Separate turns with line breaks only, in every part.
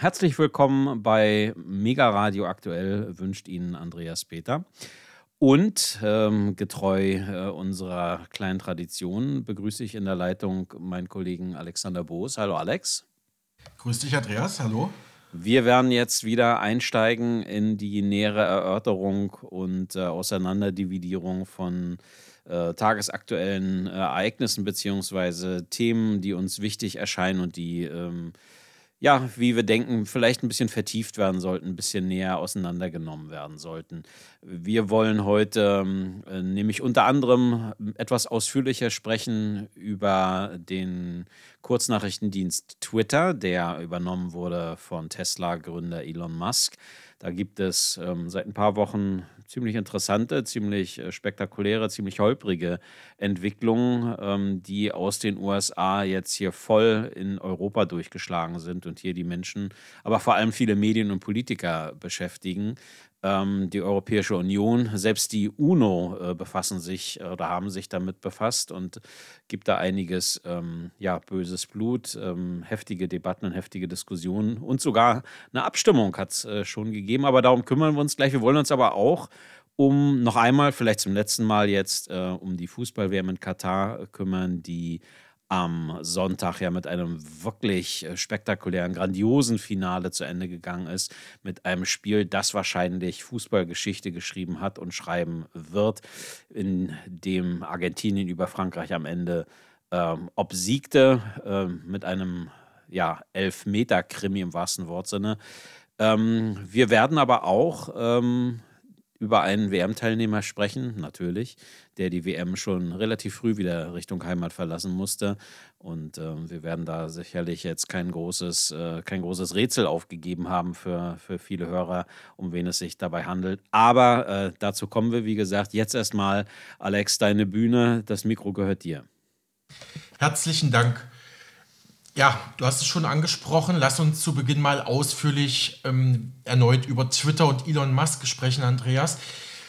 Herzlich willkommen bei Mega Radio Aktuell, wünscht Ihnen Andreas Peter. Und ähm, getreu äh, unserer kleinen Tradition begrüße ich in der Leitung meinen Kollegen Alexander Boos. Hallo Alex.
Grüß dich, Andreas. Hallo.
Wir werden jetzt wieder einsteigen in die nähere Erörterung und äh, Auseinanderdividierung von äh, tagesaktuellen äh, Ereignissen bzw. Themen, die uns wichtig erscheinen und die ähm, ja, wie wir denken, vielleicht ein bisschen vertieft werden sollten, ein bisschen näher auseinandergenommen werden sollten. Wir wollen heute äh, nämlich unter anderem etwas ausführlicher sprechen über den Kurznachrichtendienst Twitter, der übernommen wurde von Tesla-Gründer Elon Musk. Da gibt es ähm, seit ein paar Wochen ziemlich interessante, ziemlich äh, spektakuläre, ziemlich holprige Entwicklungen, ähm, die aus den USA jetzt hier voll in Europa durchgeschlagen sind und hier die Menschen, aber vor allem viele Medien und Politiker beschäftigen ähm, die Europäische Union, selbst die UNO äh, befassen sich oder haben sich damit befasst und gibt da einiges ähm, ja, böses Blut, ähm, heftige Debatten und heftige Diskussionen und sogar eine Abstimmung hat es äh, schon gegeben. Aber darum kümmern wir uns gleich. Wir wollen uns aber auch um noch einmal, vielleicht zum letzten Mal jetzt, äh, um die Fußball-WM in Katar kümmern, die am Sonntag ja mit einem wirklich äh, spektakulären, grandiosen Finale zu Ende gegangen ist. Mit einem Spiel, das wahrscheinlich Fußballgeschichte geschrieben hat und schreiben wird, in dem Argentinien über Frankreich am Ende ähm, obsiegte, äh, mit einem ja, Elfmeter-Krimi im wahrsten Wortsinne. Ähm, wir werden aber auch ähm, über einen WM-Teilnehmer sprechen, natürlich, der die WM schon relativ früh wieder Richtung Heimat verlassen musste. Und äh, wir werden da sicherlich jetzt kein großes, äh, kein großes Rätsel aufgegeben haben für, für viele Hörer, um wen es sich dabei handelt. Aber äh, dazu kommen wir, wie gesagt, jetzt erstmal. Alex, deine Bühne, das Mikro gehört dir.
Herzlichen Dank. Ja, du hast es schon angesprochen. Lass uns zu Beginn mal ausführlich ähm, erneut über Twitter und Elon Musk sprechen, Andreas.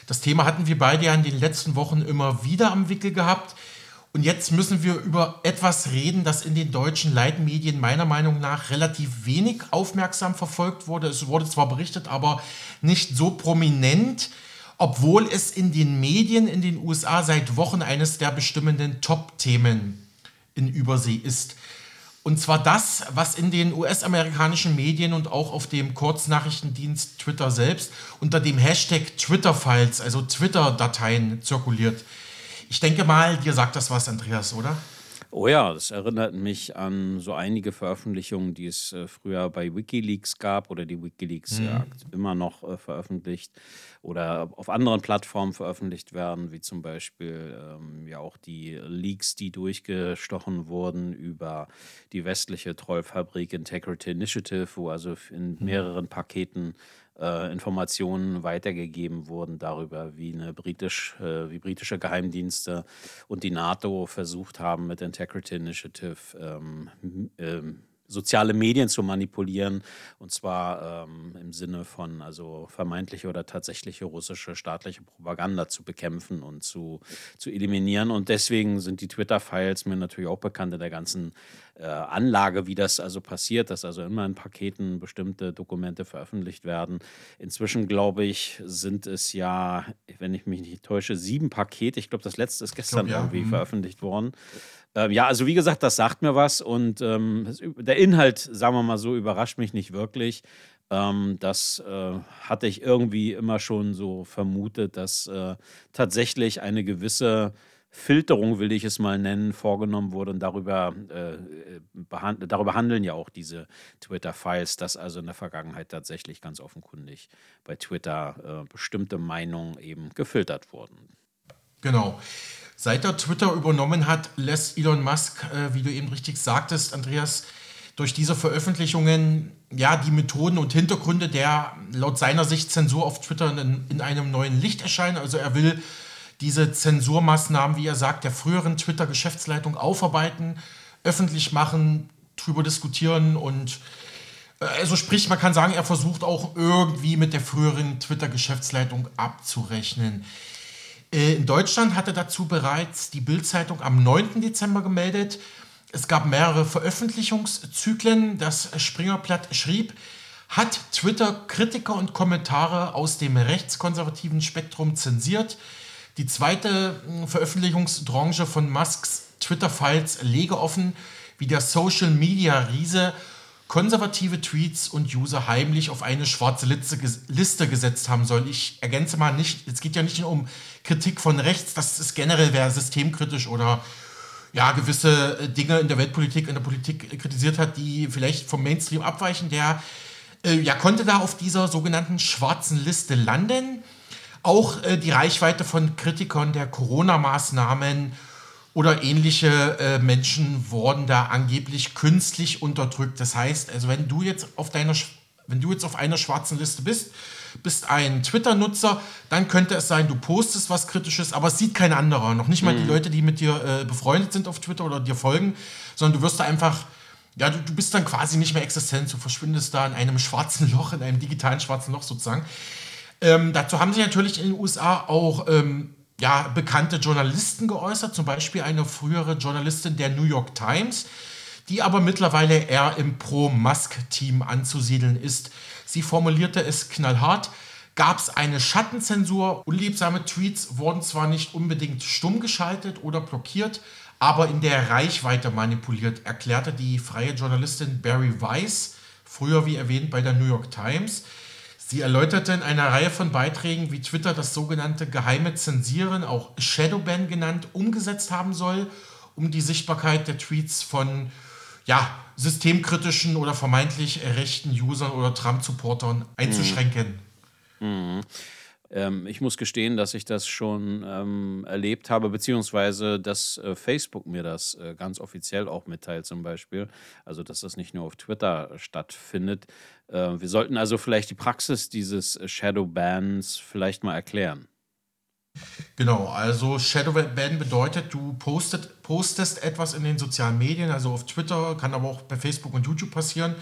Das Thema hatten wir beide ja in den letzten Wochen immer wieder am Wickel gehabt. Und jetzt müssen wir über etwas reden, das in den deutschen Leitmedien meiner Meinung nach relativ wenig aufmerksam verfolgt wurde. Es wurde zwar berichtet, aber nicht so prominent, obwohl es in den Medien in den USA seit Wochen eines der bestimmenden Top-Themen in Übersee ist. Und zwar das, was in den US-amerikanischen Medien und auch auf dem Kurznachrichtendienst Twitter selbst unter dem Hashtag Twitter-Files, also Twitter-Dateien, zirkuliert. Ich denke mal, dir sagt das was, Andreas, oder?
Oh ja, das erinnert mich an so einige Veröffentlichungen, die es äh, früher bei Wikileaks gab oder die Wikileaks mhm. ja, immer noch äh, veröffentlicht oder auf anderen Plattformen veröffentlicht werden, wie zum Beispiel ähm, ja auch die Leaks, die durchgestochen wurden über die westliche Trollfabrik Integrity Initiative, wo also in mhm. mehreren Paketen äh, Informationen weitergegeben wurden darüber, wie eine britisch, äh, wie britische Geheimdienste und die NATO versucht haben, mit Integrity Initiative ähm, ähm, soziale Medien zu manipulieren und zwar ähm, im Sinne von also vermeintliche oder tatsächliche russische staatliche Propaganda zu bekämpfen und zu, zu eliminieren. Und deswegen sind die Twitter-Files mir natürlich auch bekannt in der ganzen äh, Anlage, wie das also passiert, dass also immer in Paketen bestimmte Dokumente veröffentlicht werden. Inzwischen, glaube ich, sind es ja, wenn ich mich nicht täusche, sieben Pakete. Ich glaube, das letzte ist gestern glaub, ja. irgendwie mhm. veröffentlicht worden. Ähm, ja, also wie gesagt, das sagt mir was und ähm, der Inhalt, sagen wir mal so, überrascht mich nicht wirklich. Ähm, das äh, hatte ich irgendwie immer schon so vermutet, dass äh, tatsächlich eine gewisse Filterung, will ich es mal nennen, vorgenommen wurde und darüber, äh, darüber handeln ja auch diese Twitter-Files, dass also in der Vergangenheit tatsächlich ganz offenkundig bei Twitter äh, bestimmte Meinungen eben gefiltert wurden.
Genau. Seit er Twitter übernommen hat, lässt Elon Musk, äh, wie du eben richtig sagtest, Andreas, durch diese Veröffentlichungen ja die Methoden und Hintergründe der laut seiner Sicht Zensur auf Twitter in, in einem neuen Licht erscheinen. Also er will diese Zensurmaßnahmen, wie er sagt, der früheren Twitter-Geschäftsleitung aufarbeiten, öffentlich machen, drüber diskutieren und äh, also sprich, man kann sagen, er versucht auch irgendwie mit der früheren Twitter-Geschäftsleitung abzurechnen. Äh, in Deutschland hatte dazu bereits die Bild-Zeitung am 9. Dezember gemeldet, Es gab mehrere Veröffentlichungszyklen. Das Springerblatt schrieb, hat Twitter Kritiker und Kommentare aus dem rechtskonservativen Spektrum zensiert. Die zweite hm, Veröffentlichungsbranche von Musks Twitter-Files lege offen, wie der Social-Media-Riese konservative Tweets und User heimlich auf eine schwarze Liste gesetzt haben soll. Ich ergänze mal nicht, es geht ja nicht nur um Kritik von rechts, das ist generell, wer systemkritisch oder ja, gewisse äh, Dinge in der Weltpolitik, in der Politik kritisiert hat, die vielleicht vom Mainstream abweichen, der äh, ja, konnte da auf dieser sogenannten schwarzen Liste landen. Auch äh, die Reichweite von Kritikern der Corona-Maßnahmen oder ähnliche äh, Menschen wurden da angeblich künstlich unterdrückt. Das heißt, also wenn du jetzt auf deiner wenn du jetzt auf einer schwarzen Liste bist, bist ein Twitter-Nutzer, dann könnte es sein, du postest was Kritisches, aber es sieht kein anderer. Noch nicht mal mhm. die Leute, die mit dir äh, befreundet sind auf Twitter oder dir folgen, sondern du wirst da einfach, ja, du, du bist dann quasi nicht mehr existent. Du verschwindest da in einem schwarzen Loch, in einem digitalen schwarzen Loch sozusagen. Ähm, dazu haben sich natürlich in den USA auch ähm, ja, bekannte Journalisten geäußert, zum Beispiel eine frühere Journalistin der New York Times, die aber mittlerweile eher im Pro-Musk-Team anzusiedeln ist. Sie formulierte es knallhart. Gab es eine Schattenzensur? Unliebsame Tweets wurden zwar nicht unbedingt stumm geschaltet oder blockiert, aber in der Reichweite manipuliert, erklärte die freie Journalistin Barry Weiss, früher wie erwähnt bei der New York Times. Sie erläuterte in einer Reihe von Beiträgen, wie Twitter das sogenannte geheime Zensieren, auch Shadowban genannt, umgesetzt haben soll, um die Sichtbarkeit der Tweets von ja, systemkritischen oder vermeintlich rechten Usern oder Trump-Supportern einzuschränken.
Mhm. Mhm. Ähm, ich muss gestehen, dass ich das schon ähm, erlebt habe, beziehungsweise dass äh, Facebook mir das äh, ganz offiziell auch mitteilt, zum Beispiel. Also, dass das nicht nur auf Twitter stattfindet. Äh, wir sollten also vielleicht die Praxis dieses Shadow-Bans vielleicht mal erklären.
Genau, also Shadowban bedeutet, du postet, postest etwas in den sozialen Medien, also auf Twitter, kann aber auch bei Facebook und YouTube passieren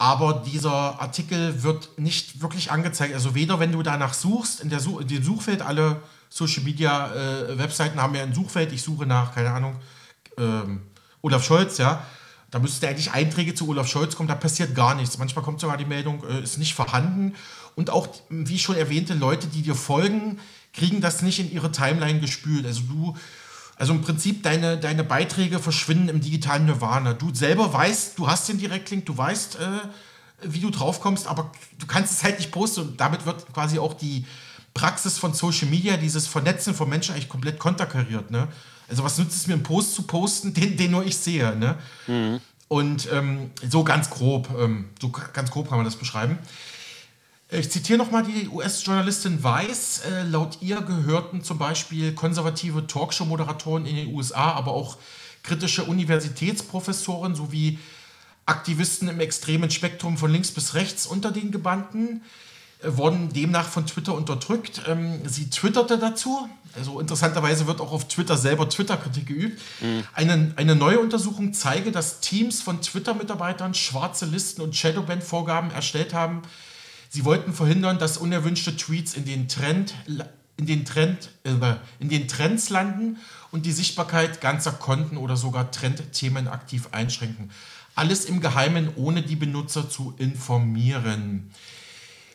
aber dieser Artikel wird nicht wirklich angezeigt. Also weder wenn du danach suchst, in, der Such in dem Suchfeld, alle Social Media äh, Webseiten haben ja ein Suchfeld, ich suche nach, keine Ahnung, ähm, Olaf Scholz, ja. Da müsste eigentlich Einträge zu Olaf Scholz kommen, da passiert gar nichts. Manchmal kommt sogar die Meldung, äh, ist nicht vorhanden. Und auch, wie schon erwähnte, Leute, die dir folgen, kriegen das nicht in ihre Timeline gespült. Also du also im Prinzip deine, deine Beiträge verschwinden im digitalen Nirvana. Du selber weißt, du hast den Direktlink, du weißt, äh, wie du draufkommst, aber du kannst es halt nicht posten und damit wird quasi auch die Praxis von Social Media, dieses Vernetzen von Menschen eigentlich komplett konterkariert. Ne? Also was nützt es mir, einen Post zu posten, den, den nur ich sehe. Ne? Mhm. Und ähm, so ganz grob, ähm, so ganz grob kann man das beschreiben. Ich zitiere nochmal die US-Journalistin Weiss. Äh, laut ihr gehörten zum Beispiel konservative Talkshow-Moderatoren in den USA, aber auch kritische Universitätsprofessoren sowie Aktivisten im extremen Spektrum von links bis rechts unter den Gebannten äh, wurden demnach von Twitter unterdrückt. Ähm, sie twitterte dazu, also interessanterweise wird auch auf Twitter selber Twitter-Kritik geübt. Mhm. Eine, eine neue Untersuchung zeige, dass Teams von Twitter-Mitarbeitern schwarze Listen und Shadowban-Vorgaben erstellt haben, Sie wollten verhindern, dass unerwünschte Tweets in den, Trend, in den, Trend, äh, in den Trends landen und die Sichtbarkeit ganzer Konten oder sogar Trendthemen aktiv einschränken. Alles im Geheimen, ohne die Benutzer zu informieren.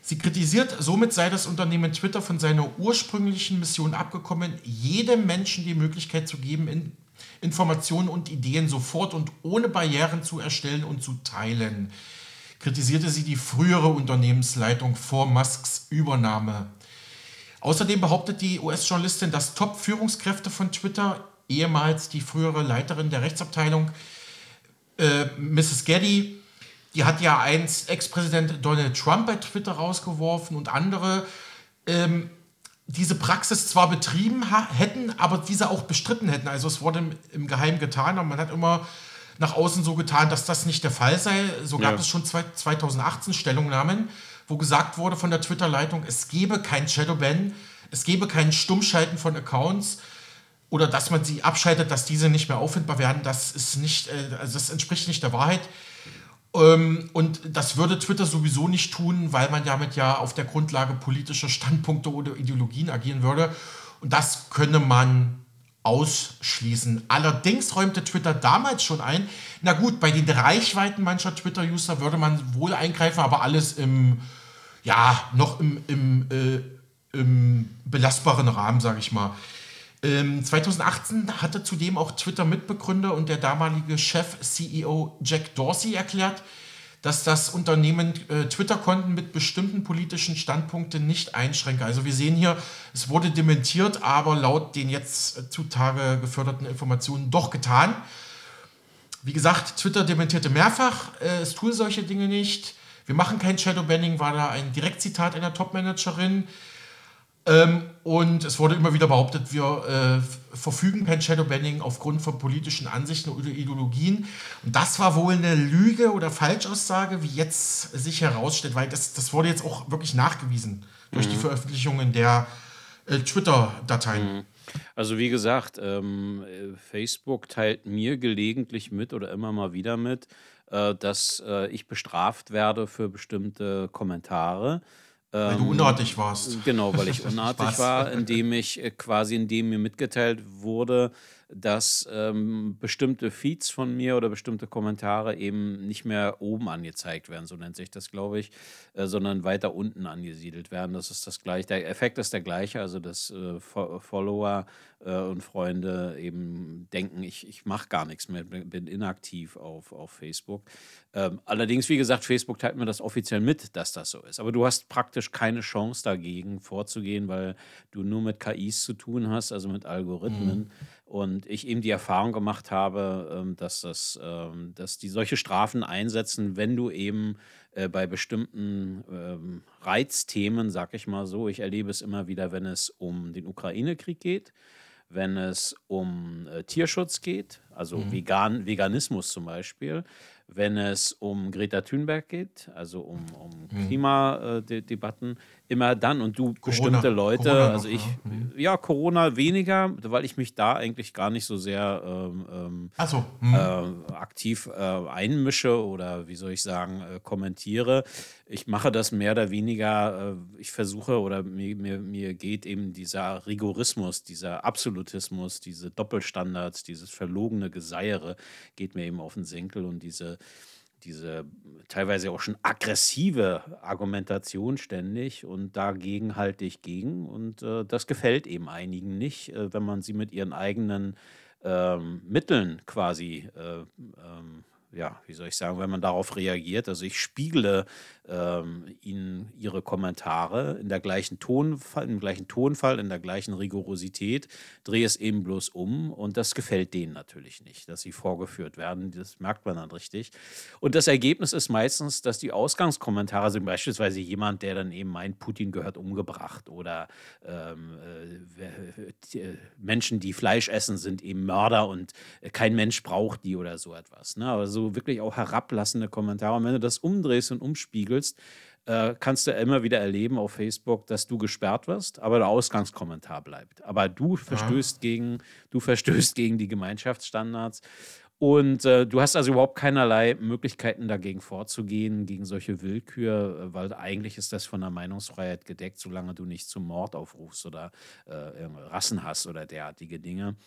Sie kritisiert, somit sei das Unternehmen Twitter von seiner ursprünglichen Mission abgekommen, jedem Menschen die Möglichkeit zu geben, in Informationen und Ideen sofort und ohne Barrieren zu erstellen und zu teilen kritisierte sie die frühere Unternehmensleitung vor Musks Übernahme. Außerdem behauptet die US-Journalistin, dass Top-Führungskräfte von Twitter, ehemals die frühere Leiterin der Rechtsabteilung, äh, Mrs. Getty, die hat ja einst Ex-Präsident Donald Trump bei Twitter rausgeworfen und andere, ähm, diese Praxis zwar betrieben hätten, aber diese auch bestritten hätten. Also es wurde im, im Geheimen getan, aber man hat immer nach außen so getan, dass das nicht der Fall sei. So gab ja. es schon 2018 Stellungnahmen, wo gesagt wurde von der Twitter-Leitung, es gebe kein Shadowban, es gebe kein Stummschalten von Accounts oder dass man sie abschaltet, dass diese nicht mehr auffindbar werden. Das ist nicht, äh, also das entspricht nicht der Wahrheit. Ähm, und das würde Twitter sowieso nicht tun, weil man damit ja auf der Grundlage politischer Standpunkte oder Ideologien agieren würde. Und das könne man ausschließen. Allerdings räumte Twitter damals schon ein, na gut, bei den Reichweiten mancher Twitter-User würde man wohl eingreifen, aber alles im, ja, noch im, im, äh, im belastbaren Rahmen, sage ich mal. Ähm, 2018 hatte zudem auch Twitter-Mitbegründer und der damalige Chef-CEO Jack Dorsey erklärt, dass das Unternehmen äh, Twitter-Konten mit bestimmten politischen Standpunkten nicht einschränke. Also wir sehen hier, es wurde dementiert, aber laut den jetzt äh, zutage geförderten Informationen doch getan. Wie gesagt, Twitter dementierte mehrfach, äh, es tue solche Dinge nicht. Wir machen kein Shadowbanning, war da ein Direktzitat einer Topmanagerin. Ähm, und es wurde immer wieder behauptet, wir äh, verfügen kein Shadowbanning aufgrund von politischen Ansichten oder Ideologien. Und das war wohl eine Lüge oder Falschaussage, wie jetzt sich herausstellt, weil das, das wurde jetzt auch wirklich nachgewiesen durch mhm. die Veröffentlichungen der äh, Twitter-Dateien. Mhm.
Also wie gesagt, ähm, Facebook teilt mir gelegentlich mit oder immer mal wieder mit, äh, dass äh, ich bestraft werde für bestimmte Kommentare.
Weil du ähm, unartig warst.
Genau, weil ich unartig war, indem ich äh, quasi, indem mir mitgeteilt wurde, dass ähm, bestimmte Feeds von mir oder bestimmte Kommentare eben nicht mehr oben angezeigt werden, so nennt sich das, glaube ich, äh, sondern weiter unten angesiedelt werden. Das ist das gleiche. Der Effekt ist der gleiche, also dass äh, Follower äh, und Freunde eben denken, ich, ich mache gar nichts mehr, bin inaktiv auf, auf Facebook. Ähm, allerdings, wie gesagt, Facebook teilt mir das offiziell mit, dass das so ist. Aber du hast praktisch keine Chance dagegen vorzugehen, weil du nur mit KIs zu tun hast, also mit Algorithmen. Mhm. Und ich eben die Erfahrung gemacht habe, ähm, dass, das, ähm, dass die solche Strafen einsetzen, wenn du eben äh, bei bestimmten ähm, Reizthemen, sag ich mal so, ich erlebe es immer wieder, wenn es um den Ukraine-Krieg geht, wenn es um äh, Tierschutz geht, also mhm. Vegan, Veganismus zum Beispiel, wenn es um Greta Thunberg geht, also um, um mhm. Klimadebatten, immer dann und du Corona, bestimmte Leute, Corona also ich, ja. Mhm. ja. Corona weniger, weil ich mich da eigentlich gar nicht so sehr ähm, ähm
so.
mhm. äh, aktiv äh, einmische oder wie soll ich sagen, äh, kommentiere. Ich mache das mehr oder weniger, äh, ich versuche oder mir, mir, mir geht eben dieser Rigorismus, dieser Absolutismus, diese Doppelstandards, dieses verlogene Geseiere geht mir eben auf den Senkel und diese diese teilweise auch schon aggressive Argumentation ständig und dagegen halte ich gegen und äh, das gefällt eben einigen nicht, äh, wenn man sie mit ihren eigenen ähm, Mitteln quasi äh, ähm, ja, wie soll ich sagen, wenn man darauf reagiert. Also ich spiegle ähm, ihnen ihre Kommentare in der gleichen Tonfall, im gleichen Tonfall, in der gleichen Rigorosität, drehe es eben bloß um und das gefällt denen natürlich nicht, dass sie vorgeführt werden. Das merkt man dann richtig. Und das Ergebnis ist meistens, dass die Ausgangskommentare sind beispielsweise jemand, der dann eben meint, Putin gehört umgebracht oder ähm, äh, Menschen, die Fleisch essen, sind eben Mörder und kein Mensch braucht die oder so etwas. Ne? Aber so wirklich auch herablassende Kommentare. Und wenn du das umdrehst und umspiegelst, äh, kannst du immer wieder erleben auf Facebook, dass du gesperrt wirst, aber der Ausgangskommentar bleibt. Aber du verstößt, gegen, du verstößt gegen die Gemeinschaftsstandards. Und äh, du hast also überhaupt keinerlei Möglichkeiten dagegen vorzugehen, gegen solche Willkür, äh, weil eigentlich ist das von der Meinungsfreiheit gedeckt, solange du nicht zum Mord aufrufst oder äh, Rassen hast oder derartige Dinge.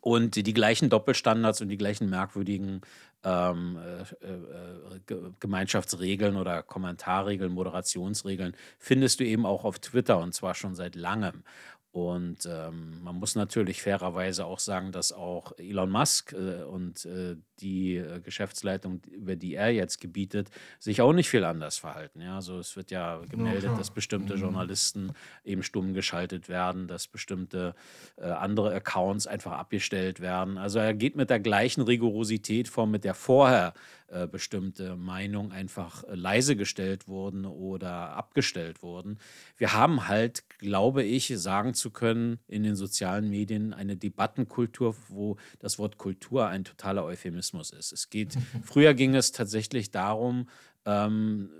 Und die gleichen Doppelstandards und die gleichen merkwürdigen ähm, äh, äh, Gemeinschaftsregeln oder Kommentarregeln, Moderationsregeln findest du eben auch auf Twitter und zwar schon seit langem. Und ähm, man muss natürlich fairerweise auch sagen, dass auch Elon Musk äh, und äh, die äh, Geschäftsleitung, über die er jetzt gebietet, sich auch nicht viel anders verhalten. Ja? Also es wird ja gemeldet, dass bestimmte mhm. Journalisten eben stumm geschaltet werden, dass bestimmte äh, andere Accounts einfach abgestellt werden. Also er geht mit der gleichen Rigorosität vor, mit der vorher äh, bestimmte Meinungen einfach äh, leise gestellt wurden oder abgestellt wurden. Wir haben halt, glaube ich, sagen zu können, in den sozialen Medien eine Debattenkultur, wo das Wort Kultur ein totaler Euphemismus ist. Es geht, früher ging es tatsächlich darum, ähm,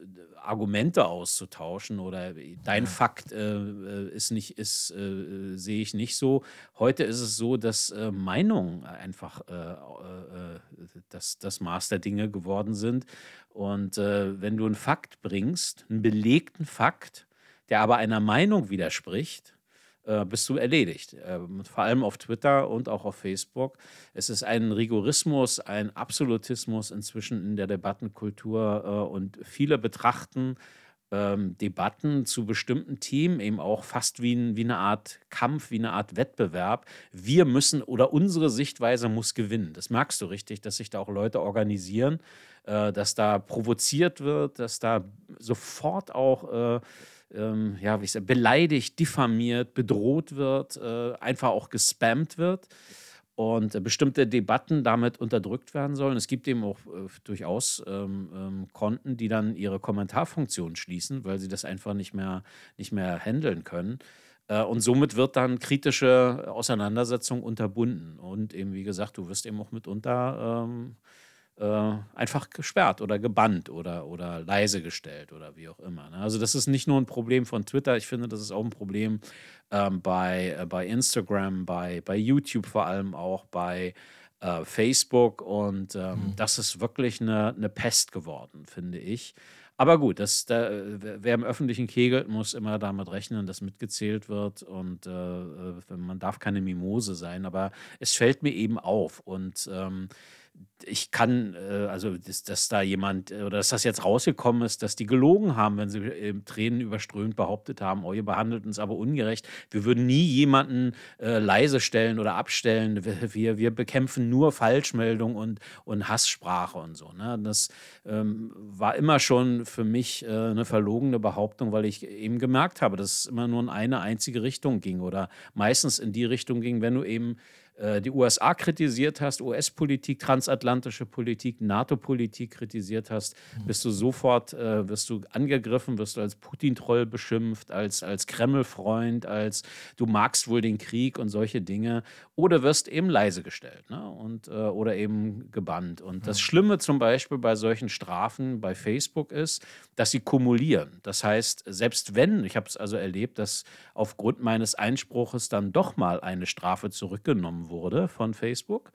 Argumente auszutauschen oder dein ja. Fakt äh, äh, ist nicht, ist, äh, sehe ich nicht so. Heute ist es so, dass äh, Meinungen einfach äh, äh, das, das Maß der Dinge geworden sind. Und wenn du einen Fakt bringst, einen belegten Fakt, der aber einer Meinung widerspricht, äh, bist du erledigt. Ähm, vor allem auf Twitter und auch auf Facebook. Es ist ein Rigorismus, ein Absolutismus inzwischen in der Debattenkultur äh, und viele betrachten ähm, Debatten zu bestimmten Themen eben auch fast wie, ein, wie eine Art Kampf, wie eine Art Wettbewerb. Wir müssen oder unsere Sichtweise muss gewinnen. Das merkst du richtig, dass sich da auch Leute organisieren, äh, dass da provoziert wird, dass da sofort auch äh, ähm, ja, wie ich sage, beleidigt, diffamiert, bedroht wird, äh, einfach auch gespammt wird und äh, bestimmte Debatten damit unterdrückt werden sollen. Es gibt eben auch äh, durchaus ähm, ähm, Konten, die dann ihre Kommentarfunktion schließen, weil sie das einfach nicht mehr, nicht mehr handeln können. Äh, und somit wird dann kritische Auseinandersetzung unterbunden. Und eben, wie gesagt, du wirst eben auch mitunter ähm, äh, einfach gesperrt oder gebannt oder, oder leise gestellt oder wie auch immer. Ne? Also das ist nicht nur ein Problem von Twitter, ich finde, das ist auch ein Problem ähm, bei, äh, bei Instagram, bei, bei YouTube vor allem auch, bei äh, Facebook und ähm, mhm. das ist wirklich eine, eine Pest geworden, finde ich. Aber gut, das, da, wer im Öffentlichen kegelt, muss immer damit rechnen, dass mitgezählt wird und äh, äh man darf keine Mimose sein. Aber es fällt mir eben auf und ähm, ich kann, äh, also dass, dass, da jemand äh, oder dass das jetzt rausgekommen ist, dass die gelogen haben, wenn sie äh, Tränen überströmt behauptet haben, oh, ihr behandelt uns aber ungerecht. Wir würden nie jemanden äh, leise stellen oder abstellen. Wir, wir bekämpfen nur Falschmeldung und, und Hasssprache und so. Ne? Das ähm, war immer schon für mich äh, eine verlogene Behauptung, weil ich eben gemerkt habe, dass es immer nur in eine einzige Richtung ging oder meistens in die Richtung ging, wenn du eben die USA kritisiert hast, US-Politik, transatlantische Politik, NATO-Politik kritisiert hast, mhm. bist du sofort, äh, wirst du angegriffen, wirst du als Putin-Troll beschimpft, als, als Kreml-Freund, als du magst wohl den Krieg und solche Dinge. Oder wirst eben leise gestellt ne? und, äh, oder eben gebannt. Und das Schlimme zum Beispiel bei solchen Strafen bei Facebook ist, dass sie kumulieren. Das heißt, selbst wenn, ich habe es also erlebt, dass aufgrund meines Einspruches dann doch mal eine Strafe zurückgenommen wurde von Facebook,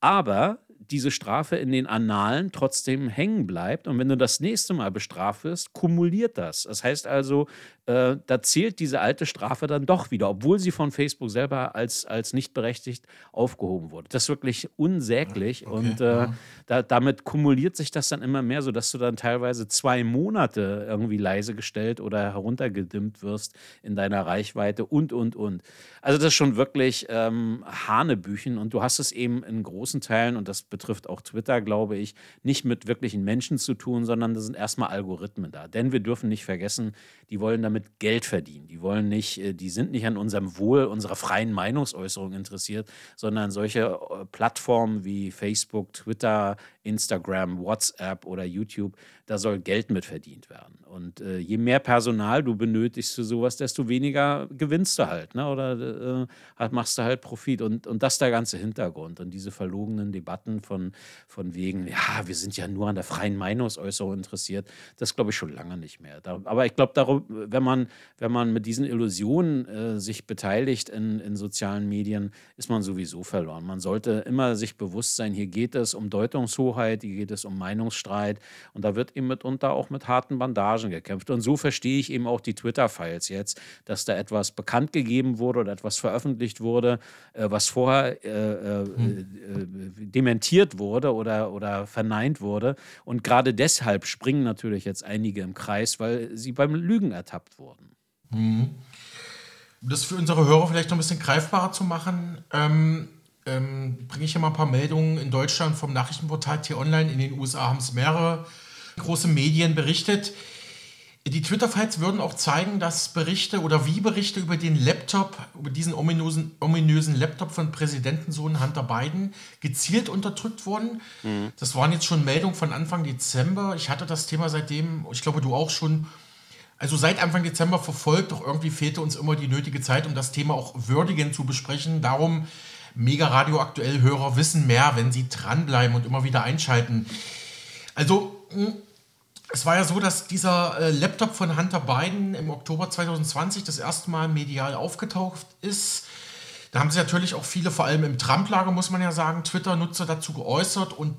aber diese Strafe in den Annalen trotzdem hängen bleibt. Und wenn du das nächste Mal bestraft wirst, kumuliert das. Das heißt also, äh, da zählt diese alte Strafe dann doch wieder, obwohl sie von Facebook selber als, als nicht berechtigt aufgehoben wurde. Das ist wirklich unsäglich. Okay, und äh, ja. da, damit kumuliert sich das dann immer mehr, sodass du dann teilweise zwei Monate irgendwie leise gestellt oder heruntergedimmt wirst in deiner Reichweite und, und, und. Also das ist schon wirklich ähm, Hanebüchen. Und du hast es eben in großen Teilen, und das betrifft auch Twitter, glaube ich, nicht mit wirklichen Menschen zu tun, sondern da sind erstmal Algorithmen da. Denn wir dürfen nicht vergessen, die wollen damit Geld verdienen. Die wollen nicht, äh, die sind nicht an unserem Wohl, unserer freien Meinungsäußerung interessiert, sondern solche äh, Plattformen wie Facebook, Twitter, Instagram, WhatsApp oder YouTube, da soll Geld mit verdient werden. Und äh, je mehr Personal du benötigst für sowas, desto weniger gewinnst du halt, ne? Oder äh, machst du halt Profit. Und, und das ist der ganze Hintergrund. Und diese verlogenen Debatten von, von wegen, ja, wir sind ja nur an der freien Meinungsäußerung interessiert, das glaube ich schon lange nicht mehr. Da, aber ich glaube, wenn man, wenn man mit diesen Illusionen äh, sich beteiligt in, in sozialen Medien, ist man sowieso verloren. Man sollte immer sich bewusst sein, hier geht es um Deutungshoheit, hier geht es um Meinungsstreit. Und da wird eben mitunter auch mit harten Bandagen gekämpft. Und so verstehe ich eben auch die Twitter-Files jetzt, dass da etwas bekannt gegeben wurde oder etwas veröffentlicht wurde, äh, was vorher äh, hm. äh, dementiert wurde oder, oder verneint wurde. Und gerade deshalb springen natürlich jetzt einige im Kreis, weil sie beim Lügen ertappt wurden.
Mhm. Um das für unsere Hörer vielleicht noch ein bisschen greifbarer zu machen, ähm, ähm, bringe ich hier mal ein paar Meldungen in Deutschland vom Nachrichtenportal T-Online. In den USA haben es mehrere große Medien berichtet. Die Twitter-Files würden auch zeigen, dass Berichte oder wie Berichte über den Laptop, über diesen ominösen, ominösen Laptop von Präsidentensohn Hunter Biden gezielt unterdrückt wurden. Mhm. Das waren jetzt schon Meldungen von Anfang Dezember. Ich hatte das Thema seitdem, ich glaube du auch schon, also seit Anfang Dezember verfolgt, doch irgendwie fehlte uns immer die nötige Zeit, um das Thema auch würdigend zu besprechen. Darum, Mega Radio aktuell Hörer wissen mehr, wenn sie dranbleiben und immer wieder einschalten. Also, hm, es war ja so, dass dieser äh, Laptop von Hunter Biden im Oktober 2020 das erste Mal medial aufgetaucht ist. Da haben sich natürlich auch viele, vor allem im Trump-Lager, muss man ja sagen, Twitter-Nutzer dazu geäußert und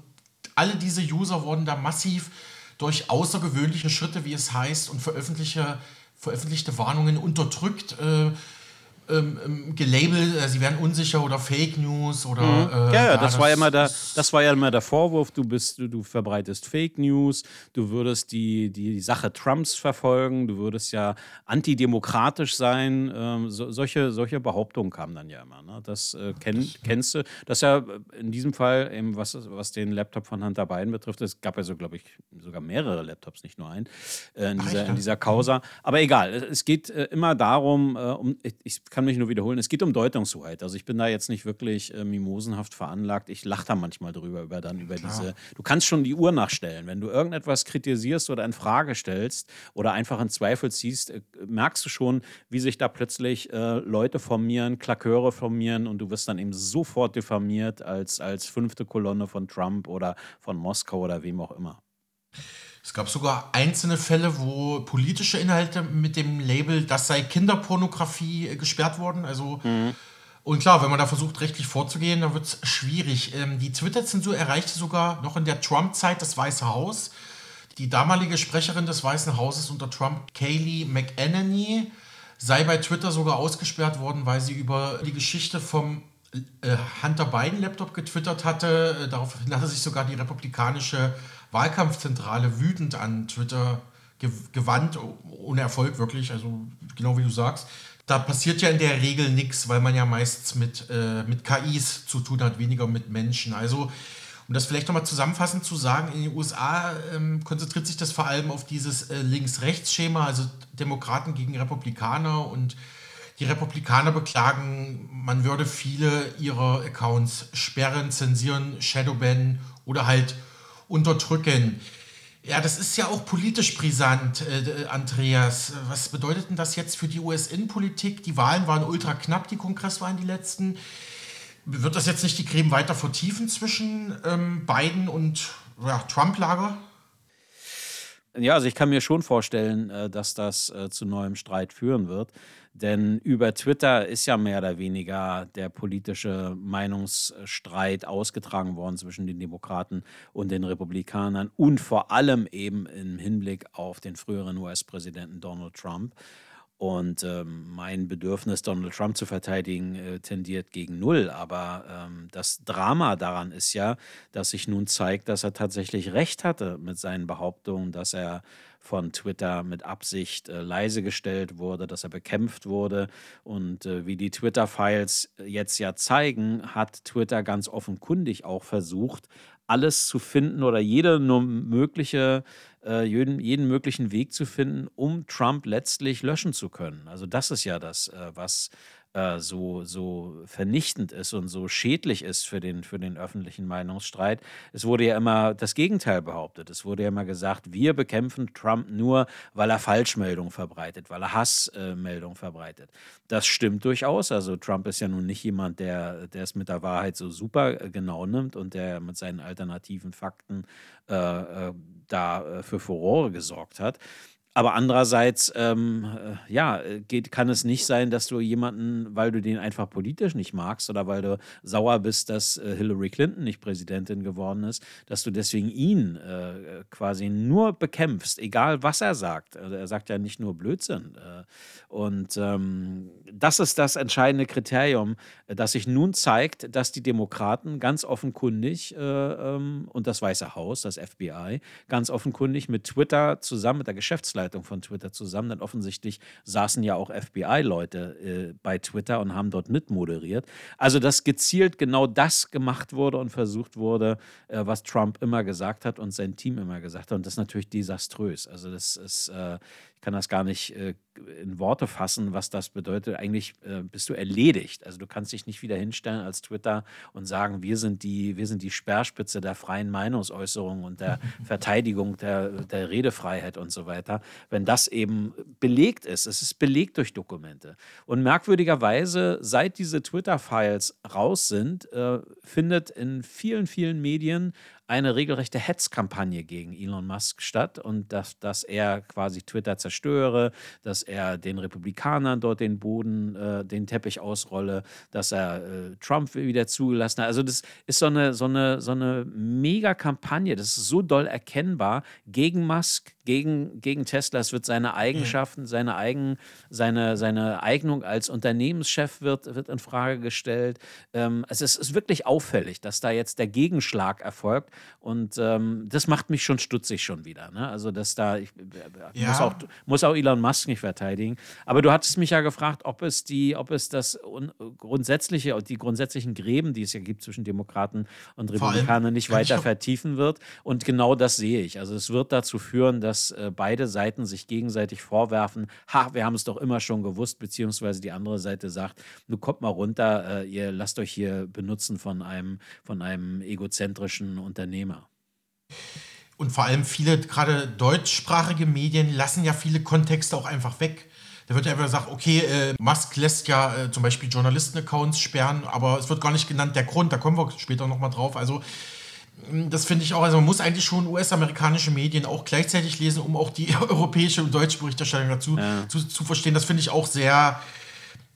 alle diese User wurden da massiv durch außergewöhnliche Schritte, wie es heißt, und veröffentlichte, veröffentlichte Warnungen unterdrückt. Äh, ähm, ähm, gelabelt, äh, sie wären unsicher oder Fake News oder.
Mhm. Äh, ja, ja, das, das, war ja immer der, das war ja immer der Vorwurf, du bist, du, du verbreitest Fake News, du würdest die, die, die Sache Trumps verfolgen, du würdest ja antidemokratisch sein. Ähm, so, solche, solche Behauptungen kamen dann ja immer. Ne? Das äh, kenn, kennst du. Das ist ja in diesem Fall, eben was, was den Laptop von Hunter Biden betrifft, es gab ja so, glaube ich, sogar mehrere Laptops, nicht nur einen, äh, in, dieser, in dieser Causa. Aber egal, es geht äh, immer darum, äh, um, ich, ich kann kann mich nur wiederholen. Es geht um Deutungshoheit. Also ich bin da jetzt nicht wirklich äh, mimosenhaft veranlagt. Ich lache da manchmal drüber, über dann über Klar. diese. Du kannst schon die Uhr nachstellen. Wenn du irgendetwas kritisierst oder in Frage stellst oder einfach in Zweifel ziehst, äh, merkst du schon, wie sich da plötzlich äh, Leute formieren, Klaköre formieren und du wirst dann eben sofort diffamiert als, als fünfte Kolonne von Trump oder von Moskau oder wem auch immer.
Es gab sogar einzelne Fälle, wo politische Inhalte mit dem Label, das sei Kinderpornografie, äh, gesperrt wurden. Also, mhm. und klar, wenn man da versucht, rechtlich vorzugehen, dann wird es schwierig. Ähm, die Twitter-Zensur erreichte sogar noch in der Trump-Zeit das Weiße Haus. Die damalige Sprecherin des Weißen Hauses unter Trump, Kayleigh McEnany, sei bei Twitter sogar ausgesperrt worden, weil sie über die Geschichte vom äh, Hunter Biden Laptop getwittert hatte. Äh, daraufhin hatte sich sogar die republikanische Wahlkampfzentrale wütend an Twitter gewandt, ohne Erfolg wirklich, also genau wie du sagst. Da passiert ja in der Regel nichts, weil man ja meistens mit, äh, mit KIs zu tun hat, weniger mit Menschen. Also, um das vielleicht nochmal zusammenfassend zu sagen, in den USA ähm, konzentriert sich das vor allem auf dieses äh, Links-Rechts-Schema, also Demokraten gegen Republikaner und die Republikaner beklagen, man würde viele ihrer Accounts sperren, zensieren, shadowbannen oder halt unterdrücken. Ja, das ist ja auch politisch brisant, äh, Andreas. Was bedeutet denn das jetzt für die US-Innenpolitik? Die Wahlen waren ultra knapp, die Kongresswahlen, die letzten. Wird das jetzt nicht die Creme weiter vertiefen zwischen ähm, Biden und ja, Trump-Lager?
Ja, also ich kann mir schon vorstellen, äh, dass das äh, zu neuem Streit führen wird. Denn über Twitter ist ja mehr oder weniger der politische Meinungsstreit ausgetragen worden zwischen den Demokraten und den Republikanern und vor allem eben im Hinblick auf den früheren US-Präsidenten Donald Trump. Und ähm, mein Bedürfnis, Donald Trump zu verteidigen, äh, tendiert gegen Null. Aber ähm, das Drama daran ist ja, dass sich nun zeigt, dass er tatsächlich recht hatte mit seinen Behauptungen, dass er von Twitter mit Absicht äh, leise gestellt wurde, dass er bekämpft wurde. Und äh, wie die Twitter-Files jetzt ja zeigen, hat Twitter ganz offenkundig auch versucht, alles zu finden oder jede nur mögliche, äh, jeden, jeden möglichen Weg zu finden, um Trump letztlich löschen zu können. Also das ist ja das, äh, was äh, so, so vernichtend ist und so schädlich ist für den, für den öffentlichen Meinungsstreit. Es wurde ja immer das Gegenteil behauptet. Es wurde ja immer gesagt, wir bekämpfen Trump nur, weil er Falschmeldungen verbreitet, weil er Hassmeldungen äh, verbreitet. Das stimmt durchaus. Also Trump ist ja nun nicht jemand, der, es mit der Wahrheit so super äh, genau nimmt und der mit seinen alternativen Fakten äh, äh da für Furore gesorgt hat. Aber andererseits, ähm, äh, ja, geht, kann es nicht sein, dass du jemanden, weil du den einfach politisch nicht magst oder weil du sauer bist, dass äh, Hillary Clinton nicht Präsidentin geworden ist, dass du deswegen ihn äh, quasi nur bekämpfst, egal was er sagt. Also er sagt ja nicht nur Blödsinn. Äh, und ähm, das ist das entscheidende Kriterium, das sich nun zeigt, dass die Demokraten ganz offenkundig äh, ähm, und das Weiße Haus, das FBI, ganz offenkundig mit Twitter zusammen mit der Geschäftsleitung Geschäftsleitung von Twitter zusammen, denn offensichtlich saßen ja auch FBI-Leute äh, bei Twitter und haben dort mitmoderiert. Also, dass gezielt genau das gemacht wurde und versucht wurde, äh, was Trump immer gesagt hat und sein Team immer gesagt hat. Und das ist natürlich desaströs. Also, das ist, äh, ich kann das gar nicht äh, in Worte fassen, was das bedeutet. Eigentlich äh, bist du erledigt. Also du kannst dich nicht wieder hinstellen als Twitter und sagen, wir sind die, wir sind die Speerspitze der freien Meinungsäußerung und der Verteidigung der, der Redefreiheit und so weiter. Wenn das eben belegt ist, es ist belegt durch Dokumente. Und merkwürdigerweise, seit diese Twitter-Files raus sind, äh, findet in vielen, vielen Medien eine regelrechte Hetzkampagne gegen Elon Musk statt und dass, dass er quasi Twitter zerstöre, dass er den Republikanern dort den Boden, äh, den Teppich ausrolle, dass er äh, Trump wieder zugelassen hat. Also das ist so eine, so eine, so eine Mega-Kampagne, das ist so doll erkennbar gegen Musk, gegen, gegen Tesla. Es wird seine Eigenschaften, seine, Eigen, seine, seine Eignung als Unternehmenschef wird, wird in Frage gestellt. Ähm, es ist, ist wirklich auffällig, dass da jetzt der Gegenschlag erfolgt. Und ähm, das macht mich schon stutzig schon wieder. Ne? Also, dass da, ich ja. muss, auch, muss auch Elon Musk nicht verteidigen. Aber du hattest mich ja gefragt, ob es die, ob es das grundsätzliche, die grundsätzlichen Gräben, die es ja gibt zwischen Demokraten und Republikanern, nicht weiter vertiefen wird. Und genau das sehe ich. Also es wird dazu führen, dass äh, beide Seiten sich gegenseitig vorwerfen, ha, wir haben es doch immer schon gewusst, beziehungsweise die andere Seite sagt, du kommt mal runter, äh, ihr lasst euch hier benutzen von einem, von einem egozentrischen Unternehmer.
Und vor allem viele, gerade deutschsprachige Medien, lassen ja viele Kontexte auch einfach weg. Da wird ja einfach gesagt, okay, äh, Musk lässt ja äh, zum Beispiel Journalisten-Accounts sperren, aber es wird gar nicht genannt der Grund, da kommen wir später nochmal drauf. Also das finde ich auch, also man muss eigentlich schon US-amerikanische Medien auch gleichzeitig lesen, um auch die europäische und deutsche Berichterstattung dazu ja. zu, zu verstehen. Das finde ich auch sehr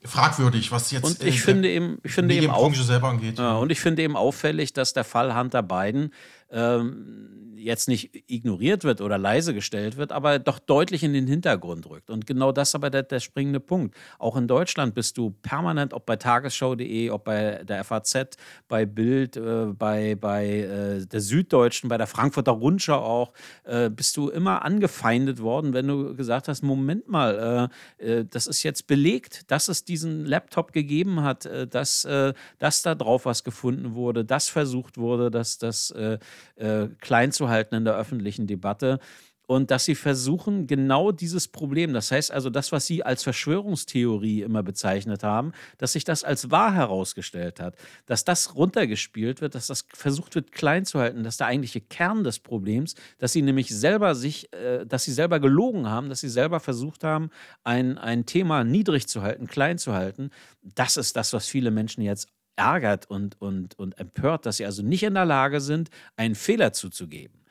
fragwürdig, was jetzt
und ich äh, finde eben, ich finde eben auch,
selber angeht.
Ja, und ich finde eben auffällig, dass der Fall Hunter Biden ähm, jetzt nicht ignoriert wird oder leise gestellt wird, aber doch deutlich in den Hintergrund rückt. Und genau das ist aber der, der springende Punkt. Auch in Deutschland bist du permanent, ob bei tagesschau.de, ob bei der FAZ, bei Bild, äh, bei, bei äh, der Süddeutschen, bei der Frankfurter Rundschau auch, äh, bist du immer angefeindet worden, wenn du gesagt hast, Moment mal, äh, äh, das ist jetzt belegt, dass es diesen Laptop gegeben hat, äh, dass, dass da drauf was gefunden wurde, dass versucht wurde, dass das klein zu halten in der öffentlichen Debatte. Und dass sie versuchen, genau dieses Problem, das heißt also das, was sie als Verschwörungstheorie immer bezeichnet haben, dass sich das als wahr herausgestellt hat, dass das runtergespielt wird, dass das versucht wird klein zu halten, dass der eigentliche Kern des Problems, dass sie nämlich selber sich, äh, dass sie selber gelogen haben, dass sie selber versucht haben, ein, ein Thema niedrig zu halten, klein zu halten, das ist das, was viele Menschen jetzt ärgert und, und, und empört, dass sie also nicht in der Lage sind, einen Fehler zuzugeben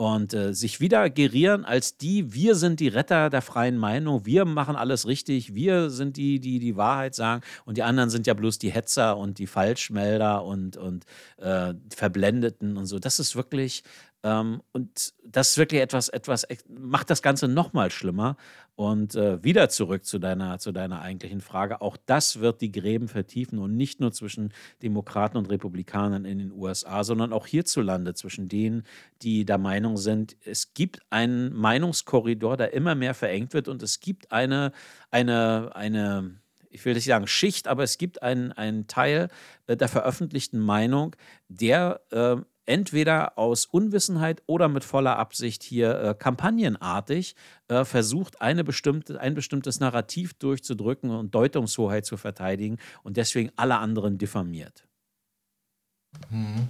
und äh, sich wieder gerieren als die, wir sind die Retter der freien Meinung, wir machen alles richtig, wir sind die, die die Wahrheit sagen und die anderen sind ja bloß die Hetzer und die Falschmelder und, und äh, Verblendeten und so. Das ist wirklich ähm, und das ist wirklich etwas, etwas macht das Ganze noch mal schlimmer. Und äh, wieder zurück zu deiner, zu deiner eigentlichen Frage. Auch das wird die Gräben vertiefen und nicht nur zwischen Demokraten und Republikanern in den USA, sondern auch hierzulande zwischen denen, die der Meinung sind, es gibt einen Meinungskorridor, der immer mehr verengt wird und es gibt eine, eine, eine ich will nicht sagen Schicht, aber es gibt einen, einen Teil äh, der veröffentlichten Meinung, der äh, entweder aus Unwissenheit oder mit voller Absicht hier äh, kampagnenartig äh, versucht, eine bestimmte, ein bestimmtes Narrativ durchzudrücken und Deutungshoheit zu verteidigen und deswegen alle anderen diffamiert.
Hm.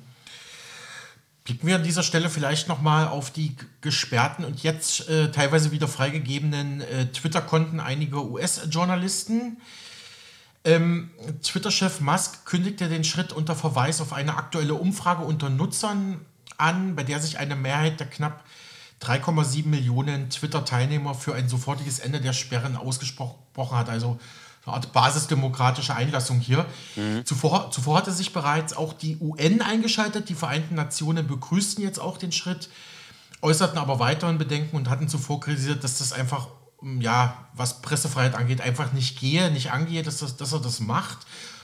Blicken wir an dieser Stelle vielleicht nochmal auf die gesperrten und jetzt äh, teilweise wieder freigegebenen äh, Twitter-Konten einiger US-Journalisten. Ähm, Twitter-Chef Musk kündigte den Schritt unter Verweis auf eine aktuelle Umfrage unter Nutzern an, bei der sich eine Mehrheit der knapp 3,7 Millionen Twitter-Teilnehmer für ein sofortiges Ende der Sperren ausgesprochen hat. Also eine Art basisdemokratische Einlassung hier. Mhm. Zuvor, zuvor hatte sich bereits auch die UN eingeschaltet. Die Vereinten Nationen begrüßten jetzt auch den Schritt, äußerten aber weiteren Bedenken und hatten zuvor kritisiert, dass das einfach ja, was Pressefreiheit angeht, einfach nicht gehe, nicht angehe, dass, das, dass er das macht.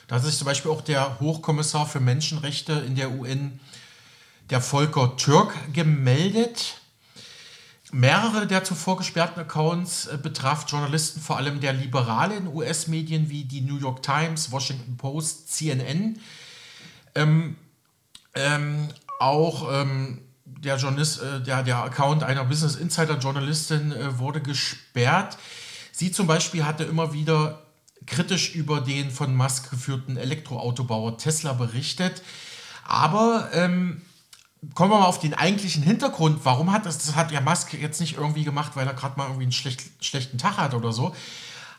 Da hat sich zum Beispiel auch der Hochkommissar für Menschenrechte in der UN, der Volker Türk, gemeldet. Mehrere der zuvor gesperrten Accounts äh, betraf Journalisten vor allem der liberalen US-Medien wie die New York Times, Washington Post, CNN. Ähm, ähm, auch ähm, der, Journalist, äh, der, der Account einer Business Insider Journalistin äh, wurde gesperrt. Sie zum Beispiel hatte immer wieder kritisch über den von Musk geführten Elektroautobauer Tesla berichtet. Aber ähm, kommen wir mal auf den eigentlichen Hintergrund. Warum hat das, das hat ja Musk jetzt nicht irgendwie gemacht, weil er gerade mal irgendwie einen schlecht, schlechten Tag hat oder so.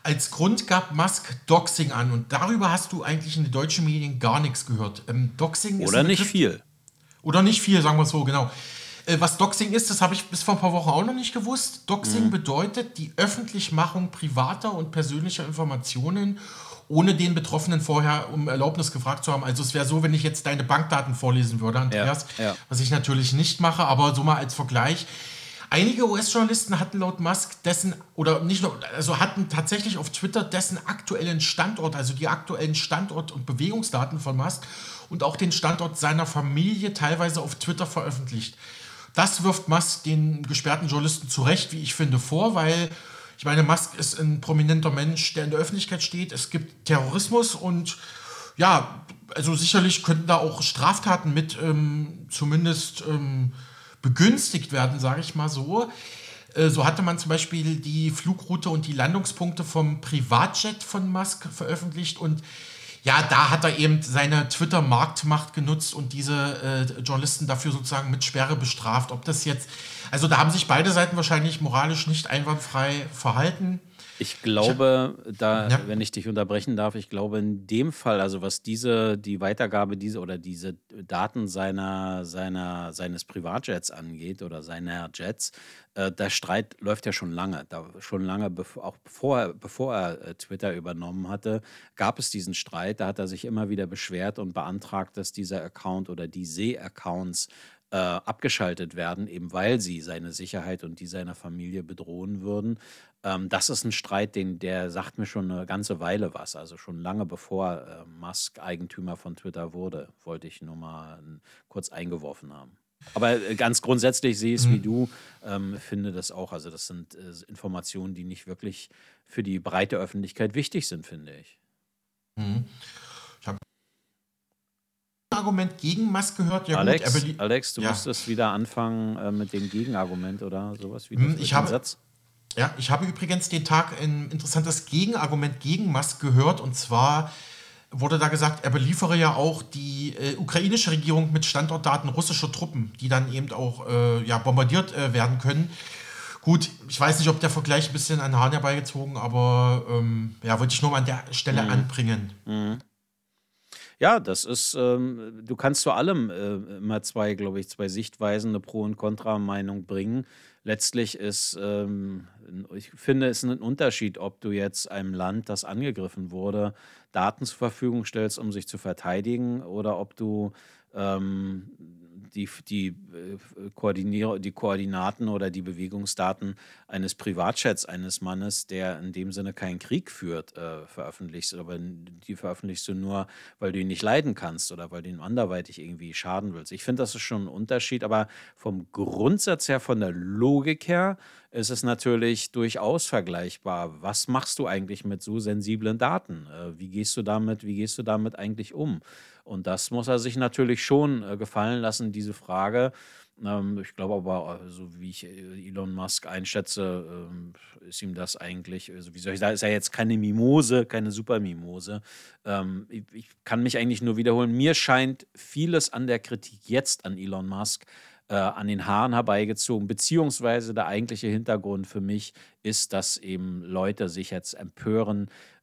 Als Grund gab Musk Doxing an und darüber hast du eigentlich in den deutschen Medien gar nichts gehört. Ähm,
Doxing oder nicht viel.
Oder nicht viel, sagen wir es so, genau. Äh, was Doxing ist, das habe ich bis vor ein paar Wochen auch noch nicht gewusst. Doxing mhm. bedeutet die Öffentlichmachung privater und persönlicher Informationen, ohne den Betroffenen vorher um Erlaubnis gefragt zu haben. Also es wäre so, wenn ich jetzt deine Bankdaten vorlesen würde, Andreas, ja, ja. was ich natürlich nicht mache, aber so mal als Vergleich. Einige US-Journalisten hatten laut Musk dessen, oder nicht nur, also hatten tatsächlich auf Twitter dessen aktuellen Standort, also die aktuellen Standort- und Bewegungsdaten von Musk und auch den Standort seiner Familie teilweise auf Twitter veröffentlicht. Das wirft Musk den gesperrten Journalisten zu Recht, wie ich finde, vor, weil ich meine, Musk ist ein prominenter Mensch, der in der Öffentlichkeit steht. Es gibt Terrorismus und ja, also sicherlich könnten da auch Straftaten mit ähm, zumindest ähm, begünstigt werden, sage ich mal so. Äh, so hatte man zum Beispiel die Flugroute und die Landungspunkte vom Privatjet von Musk veröffentlicht und ja, da hat er eben seine Twitter-Marktmacht genutzt und diese äh, Journalisten dafür sozusagen mit Sperre bestraft. Ob das jetzt, also da haben sich beide Seiten wahrscheinlich moralisch nicht einwandfrei verhalten.
Ich glaube, da, ja. wenn ich dich unterbrechen darf, ich glaube in dem Fall, also was diese, die Weitergabe diese oder diese Daten seiner, seiner, seines Privatjets angeht oder seiner Jets, äh, der Streit läuft ja schon lange. Da, schon lange, bevor, auch bevor, bevor er äh, Twitter übernommen hatte, gab es diesen Streit. Da hat er sich immer wieder beschwert und beantragt, dass dieser Account oder diese Accounts äh, abgeschaltet werden, eben weil sie seine Sicherheit und die seiner Familie bedrohen würden. Ähm, das ist ein Streit, den, der sagt mir schon eine ganze Weile was. Also schon lange bevor äh, Musk Eigentümer von Twitter wurde, wollte ich nur mal kurz eingeworfen haben. Aber äh, ganz grundsätzlich sehe ich es mhm. wie du, ähm, finde das auch. Also das sind äh, Informationen, die nicht wirklich für die breite Öffentlichkeit wichtig sind, finde ich.
Mhm. Ich habe ein Argument gegen Musk gehört.
Ja, Alex, gut, Alex, du ja. musstest wieder anfangen äh, mit dem Gegenargument oder sowas wie
mhm, ich habe, Satz. Ja, ich habe übrigens den Tag ein interessantes Gegenargument gegen Musk gehört und zwar wurde da gesagt, er beliefere ja auch die äh, ukrainische Regierung mit Standortdaten russischer Truppen, die dann eben auch äh, ja, bombardiert äh, werden können. Gut, ich weiß nicht, ob der Vergleich ein bisschen an Hahn herbeigezogen, aber ähm, ja, wollte ich nur mal an der Stelle mhm. anbringen. Mhm.
Ja, das ist, ähm, du kannst zu allem äh, immer zwei, glaube ich, zwei Sichtweisen, eine Pro- und Kontra-Meinung bringen. Letztlich ist, ähm, ich finde, es ist ein Unterschied, ob du jetzt einem Land, das angegriffen wurde, Daten zur Verfügung stellst, um sich zu verteidigen, oder ob du ähm, die, die, äh, Koordinier die Koordinaten oder die Bewegungsdaten eines Privatchats eines Mannes, der in dem Sinne keinen Krieg führt, äh, veröffentlichst. Aber die veröffentlichst du nur, weil du ihn nicht leiden kannst oder weil du ihm anderweitig irgendwie schaden willst. Ich finde, das ist schon ein Unterschied, aber vom Grundsatz her, von der Logik her, ist es natürlich durchaus vergleichbar. Was machst du eigentlich mit so sensiblen Daten? Äh, wie gehst du damit, wie gehst du damit eigentlich um? Und das muss er sich natürlich schon äh, gefallen lassen, diese Frage. Ähm, ich glaube aber, äh, so wie ich Elon Musk einschätze, ähm, ist ihm das eigentlich, also wie soll ich sagen, ist ja jetzt keine Mimose, keine Supermimose. Ähm, ich, ich, kann mich eigentlich nur wiederholen. Mir scheint vieles an der Kritik jetzt an Elon Musk äh, an den Haaren herbeigezogen, beziehungsweise der eigentliche Hintergrund für mich ist, dass eben Leute sich jetzt empören, äh,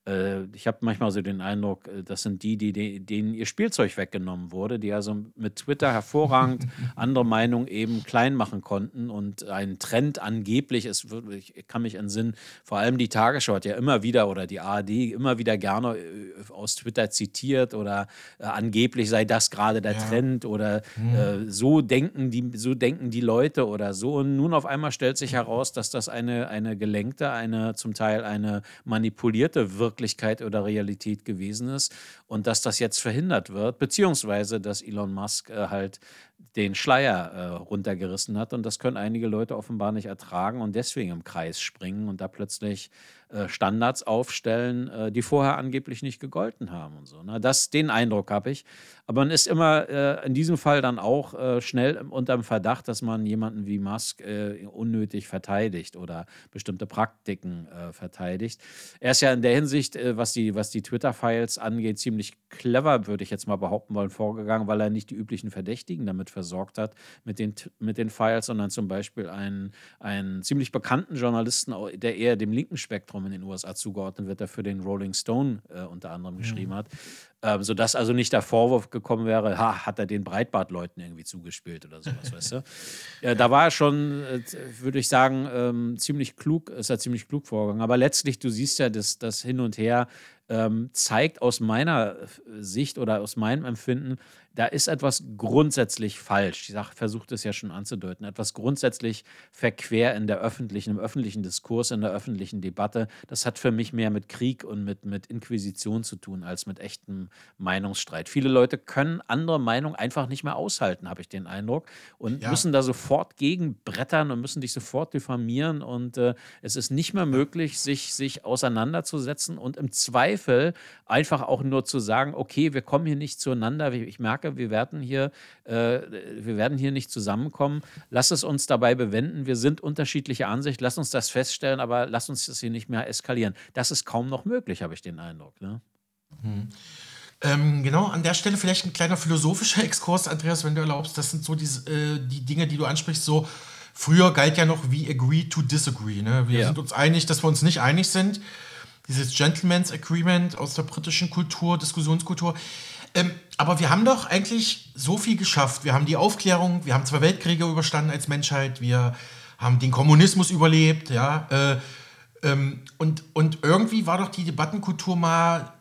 ich habe manchmal so den Eindruck, äh, das sind die, die, denen ihr Spielzeug weggenommen wurde, die also mit Twitter hervorragend andere Meinungen eben klein machen konnten und ein Trend angeblich ist, ich kann mich entsinnen, vor allem die Tagesschau hat ja immer wieder oder die ARD immer wieder gerne äh, aus Twitter zitiert oder äh, angeblich sei das gerade der ja. Trend oder hm. äh, so denken die, so denken die Leute oder so. Und nun auf einmal stellt sich heraus, dass das eine, eine gelenkte, eine zum Teil eine manipulierte Wirkung Wirklichkeit oder Realität gewesen ist und dass das jetzt verhindert wird, beziehungsweise dass Elon Musk äh, halt den Schleier äh, runtergerissen hat und das können einige Leute offenbar nicht ertragen und deswegen im Kreis springen und da plötzlich äh, Standards aufstellen, äh, die vorher angeblich nicht gegolten haben und so. Ne? Das, den Eindruck habe ich. Aber man ist immer äh, in diesem Fall dann auch äh, schnell unter dem Verdacht, dass man jemanden wie Musk äh, unnötig verteidigt oder bestimmte Praktiken verteidigt. Er ist ja in der Hinsicht, was die, was die Twitter-Files angeht, ziemlich clever, würde ich jetzt mal behaupten wollen, vorgegangen, weil er nicht die üblichen Verdächtigen damit versorgt hat mit den, mit den Files, sondern zum Beispiel einen, einen ziemlich bekannten Journalisten, der eher dem linken Spektrum in den USA zugeordnet wird, der für den Rolling Stone äh, unter anderem geschrieben mhm. hat. Ähm, sodass also nicht der Vorwurf gekommen wäre, ha, hat er den Breitbart-Leuten irgendwie zugespielt oder sowas, weißt du? Ja, da war er schon, äh, würde ich sagen, ähm, ziemlich klug, ist er ziemlich klug vorgegangen. Aber letztlich, du siehst ja das, das Hin und Her, ähm, zeigt aus meiner Sicht oder aus meinem Empfinden, da ist etwas grundsätzlich falsch. Ich versuche das ja schon anzudeuten. Etwas grundsätzlich verquer in der öffentlichen, im öffentlichen Diskurs, in der öffentlichen Debatte. Das hat für mich mehr mit Krieg und mit, mit Inquisition zu tun als mit echtem Meinungsstreit. Viele Leute können andere Meinungen einfach nicht mehr aushalten, habe ich den Eindruck, und ja. müssen da sofort gegenbrettern und müssen dich sofort diffamieren. Und äh, es ist nicht mehr möglich, sich, sich auseinanderzusetzen und im Zweifel einfach auch nur zu sagen, okay, wir kommen hier nicht zueinander. Ich merke, merke, wir werden hier, äh, wir werden hier nicht zusammenkommen. Lass es uns dabei bewenden. Wir sind unterschiedlicher Ansicht. Lass uns das feststellen, aber lass uns das hier nicht mehr eskalieren. Das ist kaum noch möglich, habe ich den Eindruck. Ne?
Hm. Ähm, genau, an der Stelle vielleicht ein kleiner philosophischer Exkurs, Andreas, wenn du erlaubst. Das sind so die, äh, die Dinge, die du ansprichst, so früher galt ja noch wie agree to disagree. Ne? Wir ja. sind uns einig, dass wir uns nicht einig sind. Dieses Gentleman's Agreement aus der britischen Kultur, Diskussionskultur. Ähm, aber wir haben doch eigentlich so viel geschafft. Wir haben die Aufklärung, wir haben zwei Weltkriege überstanden als Menschheit, wir haben den Kommunismus überlebt, ja. Äh, ähm, und, und irgendwie war doch die Debattenkultur mal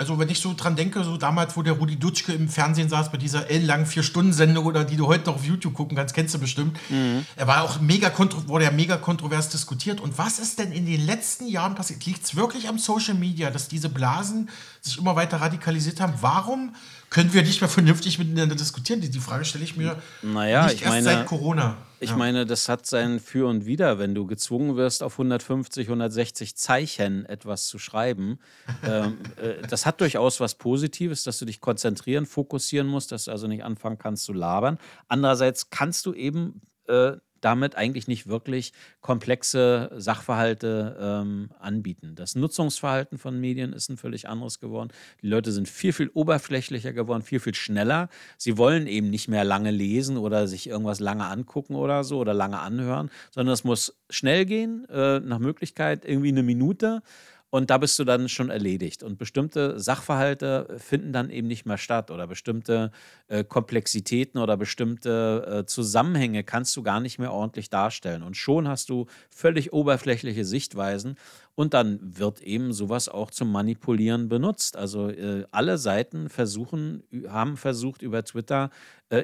also wenn ich so dran denke, so damals, wo der Rudi Dutschke im Fernsehen saß bei dieser ellenlangen Vier-Stunden-Sendung oder die du heute noch auf YouTube gucken kannst, kennst du bestimmt. Mhm. Er war auch mega wurde ja mega kontrovers diskutiert. Und was ist denn in den letzten Jahren passiert? Liegt es wirklich am Social Media, dass diese Blasen sich immer weiter radikalisiert haben? Warum können wir nicht mehr vernünftig miteinander diskutieren? Die, die Frage stelle ich mir
naja, nicht ich erst meine, seit Corona. Ich ja. meine, das hat sein Für und Wider, wenn du gezwungen wirst, auf 150, 160 Zeichen etwas zu schreiben. ähm, äh, das hat durchaus was Positives, dass du dich konzentrieren, fokussieren musst, dass du also nicht anfangen kannst zu labern. Andererseits kannst du eben äh, damit eigentlich nicht wirklich komplexe Sachverhalte ähm, anbieten. Das Nutzungsverhalten von Medien ist ein völlig anderes geworden. Die Leute sind viel, viel oberflächlicher geworden, viel, viel schneller. Sie wollen eben nicht mehr lange lesen oder sich irgendwas lange angucken oder so oder lange anhören, sondern es muss schnell gehen, äh, nach Möglichkeit irgendwie eine Minute. Und da bist du dann schon erledigt. Und bestimmte Sachverhalte finden dann eben nicht mehr statt oder bestimmte äh, Komplexitäten oder bestimmte äh, Zusammenhänge kannst du gar nicht mehr ordentlich darstellen. Und schon hast du völlig oberflächliche Sichtweisen und dann wird eben sowas auch zum Manipulieren benutzt. Also äh, alle Seiten versuchen, haben versucht über Twitter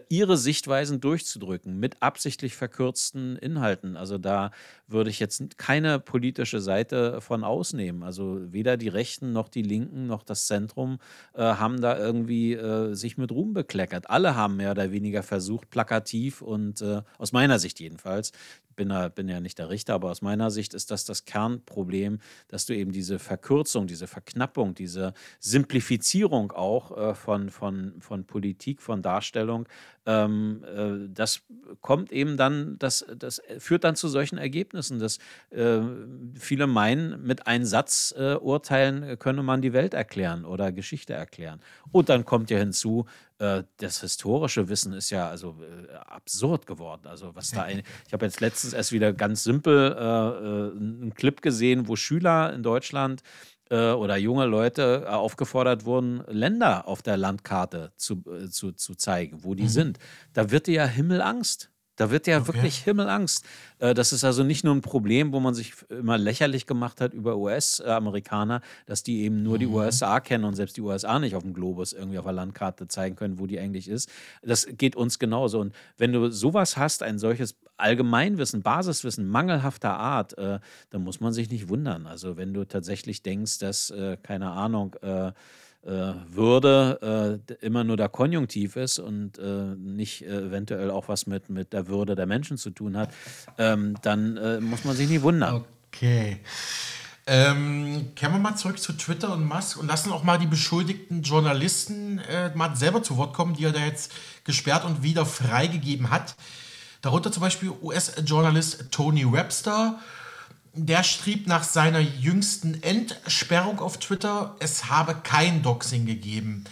ihre Sichtweisen durchzudrücken mit absichtlich verkürzten Inhalten. Also da würde ich jetzt keine politische Seite von ausnehmen. Also weder die Rechten noch die Linken noch das Zentrum äh, haben da irgendwie äh, sich mit Ruhm bekleckert. Alle haben mehr oder weniger versucht, plakativ und äh, aus meiner Sicht jedenfalls, bin, da, bin ja nicht der Richter, aber aus meiner Sicht ist das das Kernproblem, dass du eben diese Verkürzung, diese Verknappung, diese Simplifizierung auch äh, von, von, von Politik, von Darstellung, ähm, äh, das kommt eben dann, das, das führt dann zu solchen Ergebnissen, dass äh, viele meinen, mit einem Satz äh, urteilen könne man die Welt erklären oder Geschichte erklären. Und dann kommt ja hinzu, äh, das historische Wissen ist ja also äh, absurd geworden. Also was da ein, ich habe jetzt letztens erst wieder ganz simpel äh, äh einen Clip gesehen, wo Schüler in Deutschland äh, oder junge Leute äh, aufgefordert wurden, Länder auf der Landkarte zu, zu, zu zeigen, wo die mhm. sind. Da wird dir ja Himmelangst. Da wird ja okay. wirklich Himmelangst. Äh, das ist also nicht nur ein Problem, wo man sich immer lächerlich gemacht hat über US-Amerikaner, dass die eben nur die mhm. USA kennen und selbst die USA nicht auf dem Globus irgendwie auf der Landkarte zeigen können, wo die eigentlich ist. Das geht uns genauso. Und wenn du sowas hast, ein solches Allgemeinwissen, Basiswissen mangelhafter Art, äh, dann muss man sich nicht wundern. Also wenn du tatsächlich denkst, dass, äh, keine Ahnung, äh, Würde äh, immer nur der Konjunktiv ist und äh, nicht äh, eventuell auch was mit, mit der Würde der Menschen zu tun hat, ähm, dann äh, muss man sich nicht wundern.
Okay. Ähm, kehren wir mal zurück zu Twitter und Musk und lassen auch mal die beschuldigten Journalisten äh, mal selber zu Wort kommen, die er da jetzt gesperrt und wieder freigegeben hat. Darunter zum Beispiel US-Journalist Tony Webster der schrieb nach seiner jüngsten Entsperrung auf Twitter, es habe kein Doxing gegeben.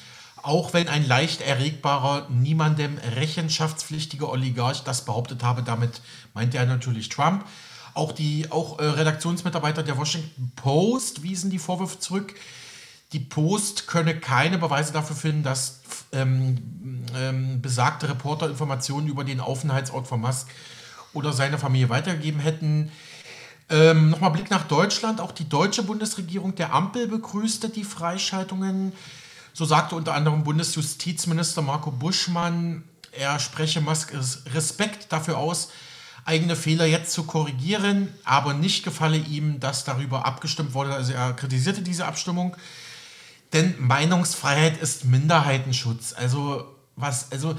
auch wenn ein leicht erregbarer, niemandem rechenschaftspflichtiger Oligarch das behauptet habe, damit meinte er natürlich Trump. Auch die auch äh, Redaktionsmitarbeiter der Washington Post wiesen die Vorwürfe zurück. Die Post könne keine Beweise dafür finden, dass ähm, ähm, besagte Reporter Informationen über den Aufenthaltsort von Musk oder seine Familie weitergegeben hätten. Ähm, Nochmal Blick nach Deutschland. Auch die deutsche Bundesregierung der Ampel begrüßte die Freischaltungen. So sagte unter anderem Bundesjustizminister Marco Buschmann, er spreche Musk Respekt dafür aus, eigene Fehler jetzt zu korrigieren, aber nicht gefalle ihm, dass darüber abgestimmt wurde. Also er kritisierte diese Abstimmung, denn Meinungsfreiheit ist Minderheitenschutz. Also was, also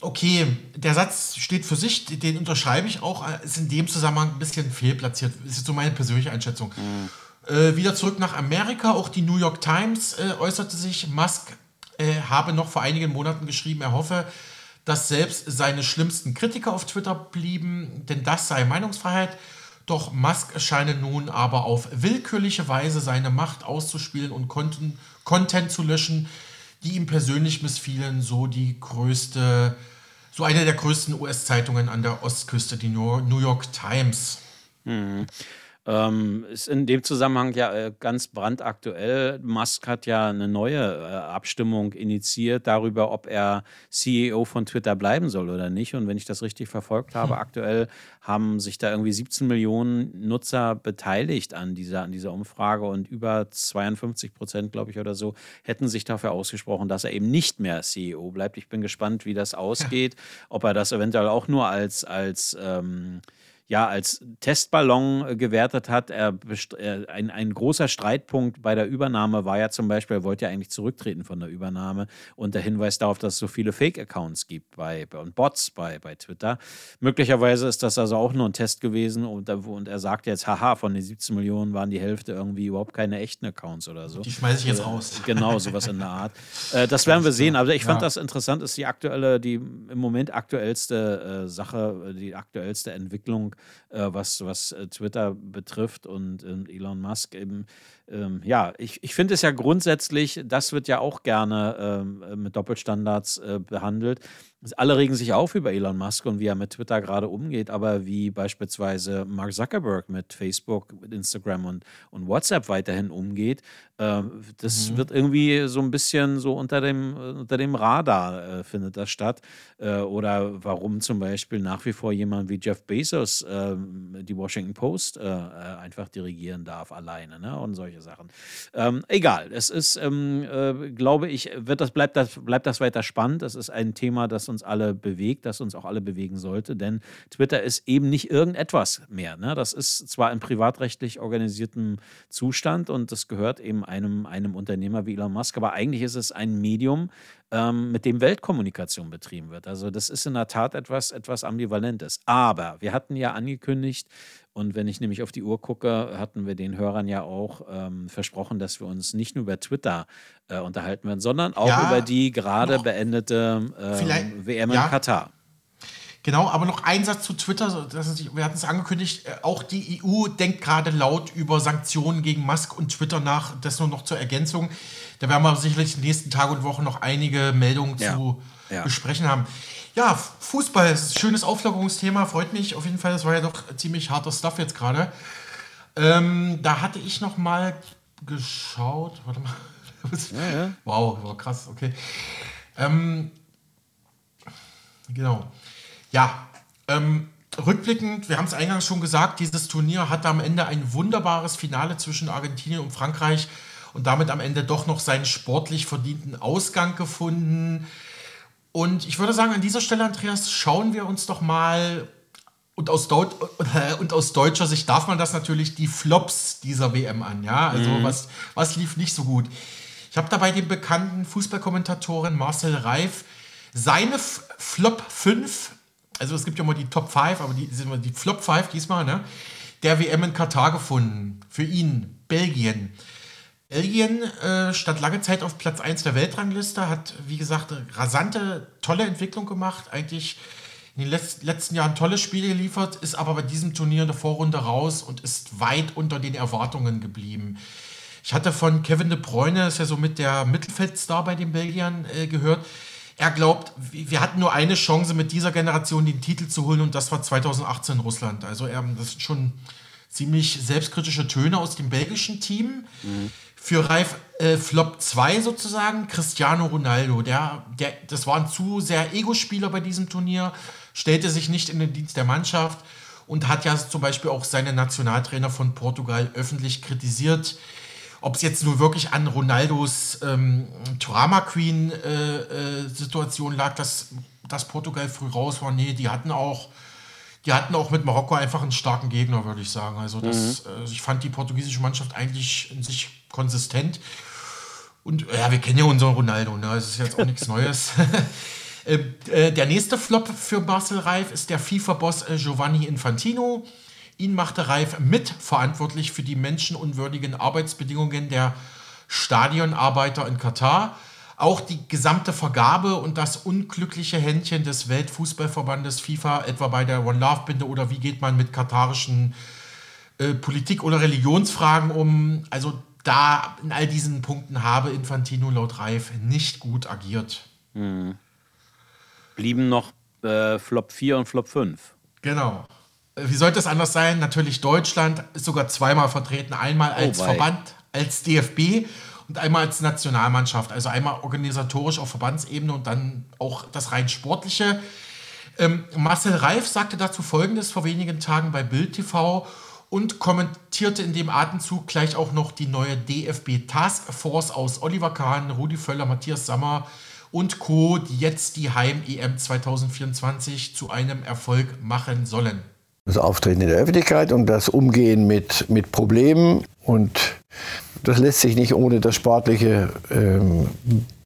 okay, der Satz steht für sich, den unterschreibe ich auch, ist in dem Zusammenhang ein bisschen fehlplatziert. Das ist so meine persönliche Einschätzung. Mhm. Äh, wieder zurück nach Amerika. Auch die New York Times äh, äußerte sich. Musk äh, habe noch vor einigen Monaten geschrieben, er hoffe, dass selbst seine schlimmsten Kritiker auf Twitter blieben, denn das sei Meinungsfreiheit. Doch Musk scheine nun aber auf willkürliche Weise seine Macht auszuspielen und Content, Content zu löschen, die ihm persönlich missfielen, so die größte, so eine der größten US-Zeitungen an der Ostküste, die New York Times.
Mhm. Ähm, ist in dem Zusammenhang ja äh, ganz brandaktuell. Musk hat ja eine neue äh, Abstimmung initiiert darüber, ob er CEO von Twitter bleiben soll oder nicht. Und wenn ich das richtig verfolgt habe, hm. aktuell haben sich da irgendwie 17 Millionen Nutzer beteiligt an dieser, an dieser Umfrage und über 52 Prozent, glaube ich, oder so, hätten sich dafür ausgesprochen, dass er eben nicht mehr CEO bleibt. Ich bin gespannt, wie das ausgeht, ob er das eventuell auch nur als, als ähm, ja als Testballon äh, gewertet hat. Er, äh, ein, ein großer Streitpunkt bei der Übernahme war ja zum Beispiel, er wollte ja eigentlich zurücktreten von der Übernahme und der Hinweis darauf, dass es so viele Fake-Accounts gibt bei, und Bots bei, bei Twitter. Möglicherweise ist das also auch nur ein Test gewesen und, und er sagt jetzt, haha, von den 17 Millionen waren die Hälfte irgendwie überhaupt keine echten Accounts oder so.
Die schmeiße ich jetzt äh, raus.
Genau, sowas in der Art. Äh, das werden wir sehen. Aber ich fand ja. das interessant, ist die aktuelle, die im Moment aktuellste äh, Sache, die aktuellste Entwicklung äh, was, was äh, Twitter betrifft und äh, Elon Musk eben. Ähm, ja, ich, ich finde es ja grundsätzlich, das wird ja auch gerne ähm, mit Doppelstandards äh, behandelt. Alle regen sich auf über Elon Musk und wie er mit Twitter gerade umgeht, aber wie beispielsweise Mark Zuckerberg mit Facebook, mit Instagram und, und WhatsApp weiterhin umgeht, äh, das mhm. wird irgendwie so ein bisschen so unter dem, unter dem Radar äh, findet das statt. Äh, oder warum zum Beispiel nach wie vor jemand wie Jeff Bezos ähm, die Washington Post äh, äh, einfach dirigieren darf alleine ne? und solche Sachen. Ähm, egal, es ist, ähm, äh, glaube ich, wird das, bleibt, das, bleibt das weiter spannend. Es ist ein Thema, das uns alle bewegt, das uns auch alle bewegen sollte. Denn Twitter ist eben nicht irgendetwas mehr. Ne? Das ist zwar in privatrechtlich organisiertem Zustand und das gehört eben einem, einem Unternehmer wie Elon Musk, aber eigentlich ist es ein Medium, ähm, mit dem Weltkommunikation betrieben wird. Also das ist in der Tat etwas, etwas Ambivalentes. Aber wir hatten ja angekündigt, und wenn ich nämlich auf die Uhr gucke, hatten wir den Hörern ja auch ähm, versprochen, dass wir uns nicht nur über Twitter äh, unterhalten werden, sondern auch ja, über die gerade beendete äh, WM in ja. Katar.
Genau, aber noch ein Satz zu Twitter. Ist, wir hatten es angekündigt, äh, auch die EU denkt gerade laut über Sanktionen gegen Musk und Twitter nach. Das nur noch zur Ergänzung. Da werden wir sicherlich in den nächsten Tagen und Wochen noch einige Meldungen ja. zu ja. besprechen haben. Ja, Fußball ist ein schönes Auflockerungsthema, freut mich auf jeden Fall. Das war ja doch ziemlich harter Stuff jetzt gerade. Ähm, da hatte ich noch mal geschaut. Warte mal. Ja, ja. Wow, wow, krass, okay. Ähm, genau. Ja, ähm, rückblickend, wir haben es eingangs schon gesagt, dieses Turnier hatte am Ende ein wunderbares Finale zwischen Argentinien und Frankreich und damit am Ende doch noch seinen sportlich verdienten Ausgang gefunden. Und ich würde sagen, an dieser Stelle, Andreas, schauen wir uns doch mal, und aus, Deut und aus deutscher Sicht darf man das natürlich, die Flops dieser WM an. Ja, also mhm. was, was lief nicht so gut. Ich habe dabei den bekannten Fußballkommentatoren Marcel Reif seine F Flop 5, also es gibt ja immer die Top 5, aber die sind die Flop 5 diesmal, ne, der WM in Katar gefunden. Für ihn, Belgien. Belgien äh, stand lange Zeit auf Platz 1 der Weltrangliste, hat, wie gesagt, rasante, tolle Entwicklung gemacht. Eigentlich in den Letz letzten Jahren tolle Spiele geliefert, ist aber bei diesem Turnier in der Vorrunde raus und ist weit unter den Erwartungen geblieben. Ich hatte von Kevin de Bruyne, ist ja so mit der Mittelfeldstar bei den Belgiern, äh, gehört. Er glaubt, wir hatten nur eine Chance mit dieser Generation den Titel zu holen und das war 2018 in Russland. Also er, das sind schon ziemlich selbstkritische Töne aus dem belgischen Team. Mhm. Für Ralf äh, Flop 2 sozusagen, Cristiano Ronaldo. Der, der, das war ein zu sehr Ego-Spieler bei diesem Turnier, stellte sich nicht in den Dienst der Mannschaft und hat ja zum Beispiel auch seine Nationaltrainer von Portugal öffentlich kritisiert. Ob es jetzt nur wirklich an Ronaldos ähm, Drama Queen äh, äh, Situation lag, dass, dass Portugal früh raus war. Nee, die hatten auch, die hatten auch mit Marokko einfach einen starken Gegner, würde ich sagen. Also das, mhm. äh, ich fand die portugiesische Mannschaft eigentlich in sich konsistent. Und ja, wir kennen ja unseren Ronaldo, ne? Das ist jetzt auch nichts Neues. Äh, äh, der nächste Flop für Marcel Reif ist der FIFA-Boss äh, Giovanni Infantino. Ihn machte Reif mitverantwortlich für die menschenunwürdigen Arbeitsbedingungen der Stadionarbeiter in Katar. Auch die gesamte Vergabe und das unglückliche Händchen des Weltfußballverbandes FIFA, etwa bei der One Love Binde oder wie geht man mit katarischen äh, Politik- oder Religionsfragen um. Also da in all diesen Punkten habe Infantino laut Reif nicht gut agiert. Mhm.
Blieben noch äh, Flop 4 und Flop 5.
Genau. Wie sollte es anders sein? Natürlich Deutschland ist sogar zweimal vertreten. Einmal oh, als oh, Verband, als DFB und einmal als Nationalmannschaft. Also einmal organisatorisch auf Verbandsebene und dann auch das rein sportliche. Ähm, Marcel Reif sagte dazu Folgendes vor wenigen Tagen bei Bild TV und kommentierte in dem Atemzug gleich auch noch die neue DFB Task Force aus Oliver Kahn, Rudi Völler, Matthias Sammer und Co., die jetzt die Heim-EM 2024 zu einem Erfolg machen sollen
das Auftreten in der Öffentlichkeit und das Umgehen mit, mit Problemen. Und das lässt sich nicht ohne das Sportliche ähm,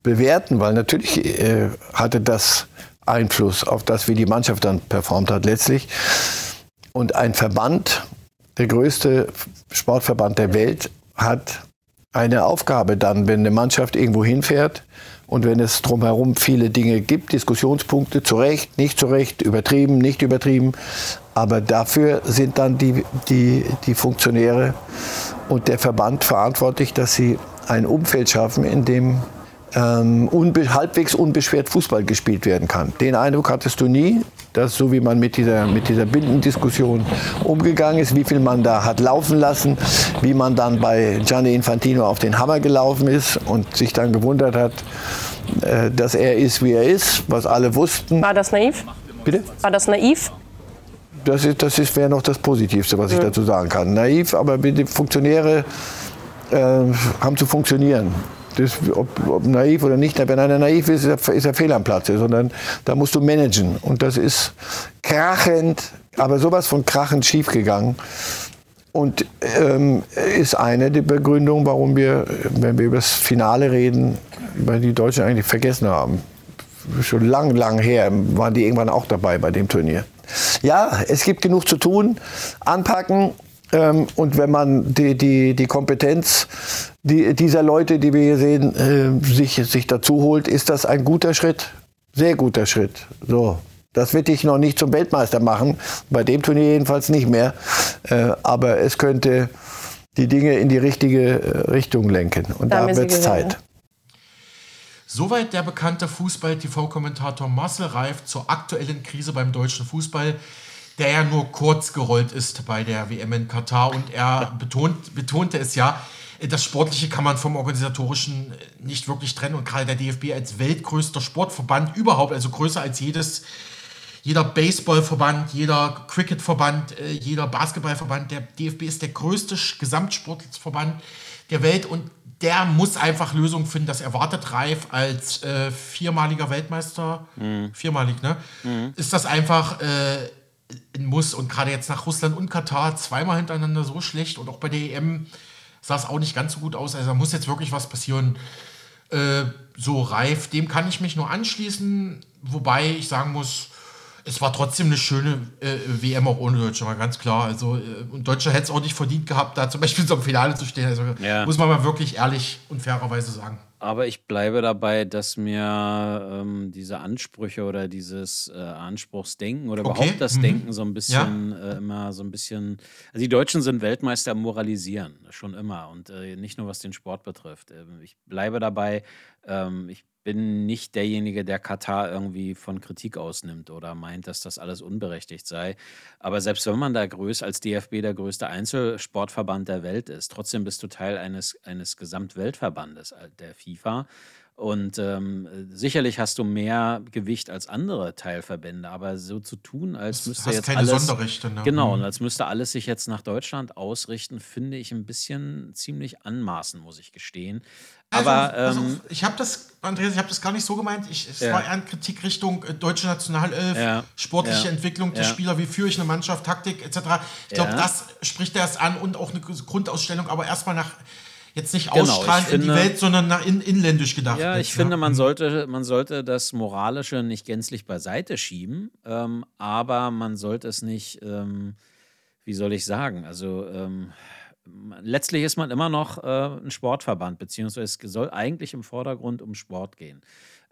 bewerten, weil natürlich äh, hatte das Einfluss auf das, wie die Mannschaft dann performt hat letztlich. Und ein Verband, der größte Sportverband der Welt, hat eine Aufgabe dann, wenn eine Mannschaft irgendwo hinfährt und wenn es drumherum viele Dinge gibt, Diskussionspunkte, zu Recht, nicht zu Recht, übertrieben, nicht übertrieben, aber dafür sind dann die, die, die Funktionäre und der Verband verantwortlich, dass sie ein Umfeld schaffen, in dem ähm, unbe halbwegs unbeschwert Fußball gespielt werden kann. Den Eindruck hattest du nie, dass so wie man mit dieser, mit dieser Bindendiskussion umgegangen ist, wie viel man da hat laufen lassen, wie man dann bei Gianni Infantino auf den Hammer gelaufen ist und sich dann gewundert hat, äh, dass er ist, wie er ist, was alle wussten.
War das naiv?
Bitte?
War das naiv?
Das, ist, das ist, wäre noch das Positivste, was ich dazu sagen kann. Naiv, aber die Funktionäre äh, haben zu funktionieren. Das, ob, ob, naiv oder nicht, wenn einer naiv ist, ist er, ist er fehl am Platz, sondern da musst du managen. Und das ist krachend, aber sowas von krachend schiefgegangen. Und ähm, ist eine der Begründungen, warum wir, wenn wir über das Finale reden, weil die Deutschen eigentlich vergessen haben. Schon lang, lang her waren die irgendwann auch dabei bei dem Turnier. Ja, es gibt genug zu tun, anpacken. Ähm, und wenn man die, die, die Kompetenz die, dieser Leute, die wir hier sehen, äh, sich, sich dazu holt, ist das ein guter Schritt. Sehr guter Schritt. So. Das wird dich noch nicht zum Weltmeister machen, bei dem Turnier jedenfalls nicht mehr. Äh, aber es könnte die Dinge in die richtige äh, Richtung lenken. Und da, da wird es Zeit.
Soweit der bekannte Fußball-TV-Kommentator Marcel Reif zur aktuellen Krise beim deutschen Fußball, der ja nur kurz gerollt ist bei der WM in Katar. Und er betont, betonte es ja, das Sportliche kann man vom Organisatorischen nicht wirklich trennen. Und gerade der DFB als weltgrößter Sportverband überhaupt, also größer als jedes, jeder Baseballverband, jeder Cricketverband, äh, jeder Basketballverband, der DFB ist der größte Gesamtsportverband der Welt und der muss einfach Lösungen finden. Das erwartet Reif als äh, viermaliger Weltmeister, mhm. viermalig, ne? Mhm. Ist das einfach äh, ein Muss. Und gerade jetzt nach Russland und Katar zweimal hintereinander so schlecht und auch bei der EM sah es auch nicht ganz so gut aus. Also da muss jetzt wirklich was passieren. Äh, so Reif, dem kann ich mich nur anschließen. Wobei ich sagen muss, es war trotzdem eine schöne äh, WM auch ohne Deutsche, mal ganz klar. Also, äh, und Deutsche hätte es auch nicht verdient gehabt, da zum Beispiel so im Finale zu stehen. Also, ja. muss man mal wirklich ehrlich und fairerweise sagen.
Aber ich bleibe dabei, dass mir ähm, diese Ansprüche oder dieses äh, Anspruchsdenken oder
Okay.
überhaupt das
Mhm.
Denken so ein bisschen äh, immer so ein bisschen. Also die Deutschen sind Weltmeister im Moralisieren, schon immer. Und äh, nicht nur was den Sport betrifft. Ähm, ich bleibe dabei, ähm, ich bin nicht derjenige, der Katar irgendwie von Kritik ausnimmt oder meint, dass das alles unberechtigt sei. Aber selbst wenn man da größ, als DFB der größte Einzelsportverband der Welt ist, trotzdem bist du Teil eines, eines Gesamtweltverbandes, äh, der FIFA. Und ähm, äh, sicherlich hast du mehr Gewicht als andere Teilverbände, aber so zu tun, als müsste
hast
jetzt
keine
alles
Sonderrechte. Ne?
Genau,
Mhm.
und als müsste alles sich jetzt nach Deutschland ausrichten, finde ich ein bisschen ziemlich anmaßend, muss ich gestehen.
Also,
Aber
auf,
ähm,
ich habe das, Andreas, ich habe das gar nicht so gemeint. Ich, es
Ja.
war eher eine Kritik Richtung äh, deutsche Nationalelf,
Ja.
sportliche
Ja.
Entwicklung der. Spieler, wie führe ich eine Mannschaft, Taktik etc. Ich glaube, das spricht er erst an und auch eine Grundausstellung, aber erstmal nach jetzt nicht
Genau,
ausstrahlen in die
finde-
Welt, sondern nach in, inländisch gedacht.
Ja,
jetzt,
ich finde,
ne?
man sollte, man sollte das Moralische nicht gänzlich beiseite schieben, ähm, aber man sollte es nicht, ähm, wie soll ich sagen, also ähm, letztlich ist man immer noch äh, ein Sportverband, beziehungsweise es soll eigentlich im Vordergrund um Sport gehen.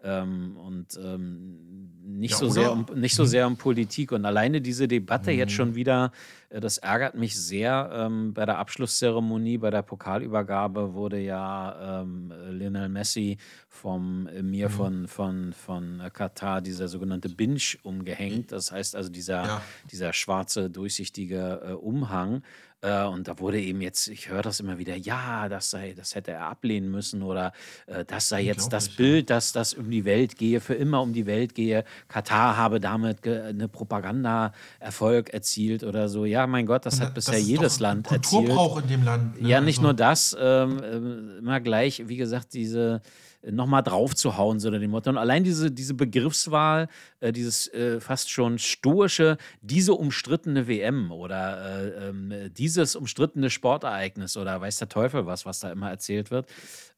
Ähm, und ähm, nicht,
Ja,
so sehr um, nicht so sehr um Politik. Und alleine diese Debatte jetzt schon wieder, äh, das ärgert mich sehr. Ähm, bei der Abschlusszeremonie, bei der Pokalübergabe wurde ja ähm, Lionel Messi vom Emir von, von, von Katar, dieser sogenannte Binge, umgehängt. Das heißt also dieser,
Ja.
dieser schwarze, durchsichtige äh, Umhang. Äh, und da wurde eben jetzt, ich höre das immer wieder, ja, das sei, das hätte er ablehnen müssen oder äh, das sei jetzt das Bild, dass das um die Welt gehe, für immer um die Welt gehe. Katar habe damit eine Propaganda-Erfolg erzielt oder so. Ja, mein Gott, das hat bisher
ist
jedes Land erzielt.
Kulturbrauch in dem Land. ne?
Ja, nicht
Also-
nur das, ähm, immer gleich, wie gesagt, diese nochmal drauf zu hauen, so unter dem Motto. Und allein diese, diese Begriffswahl, äh, dieses äh, fast schon stoische, diese umstrittene WM oder äh, ähm, dieses umstrittene Sportereignis oder weiß der Teufel was, was da immer erzählt wird.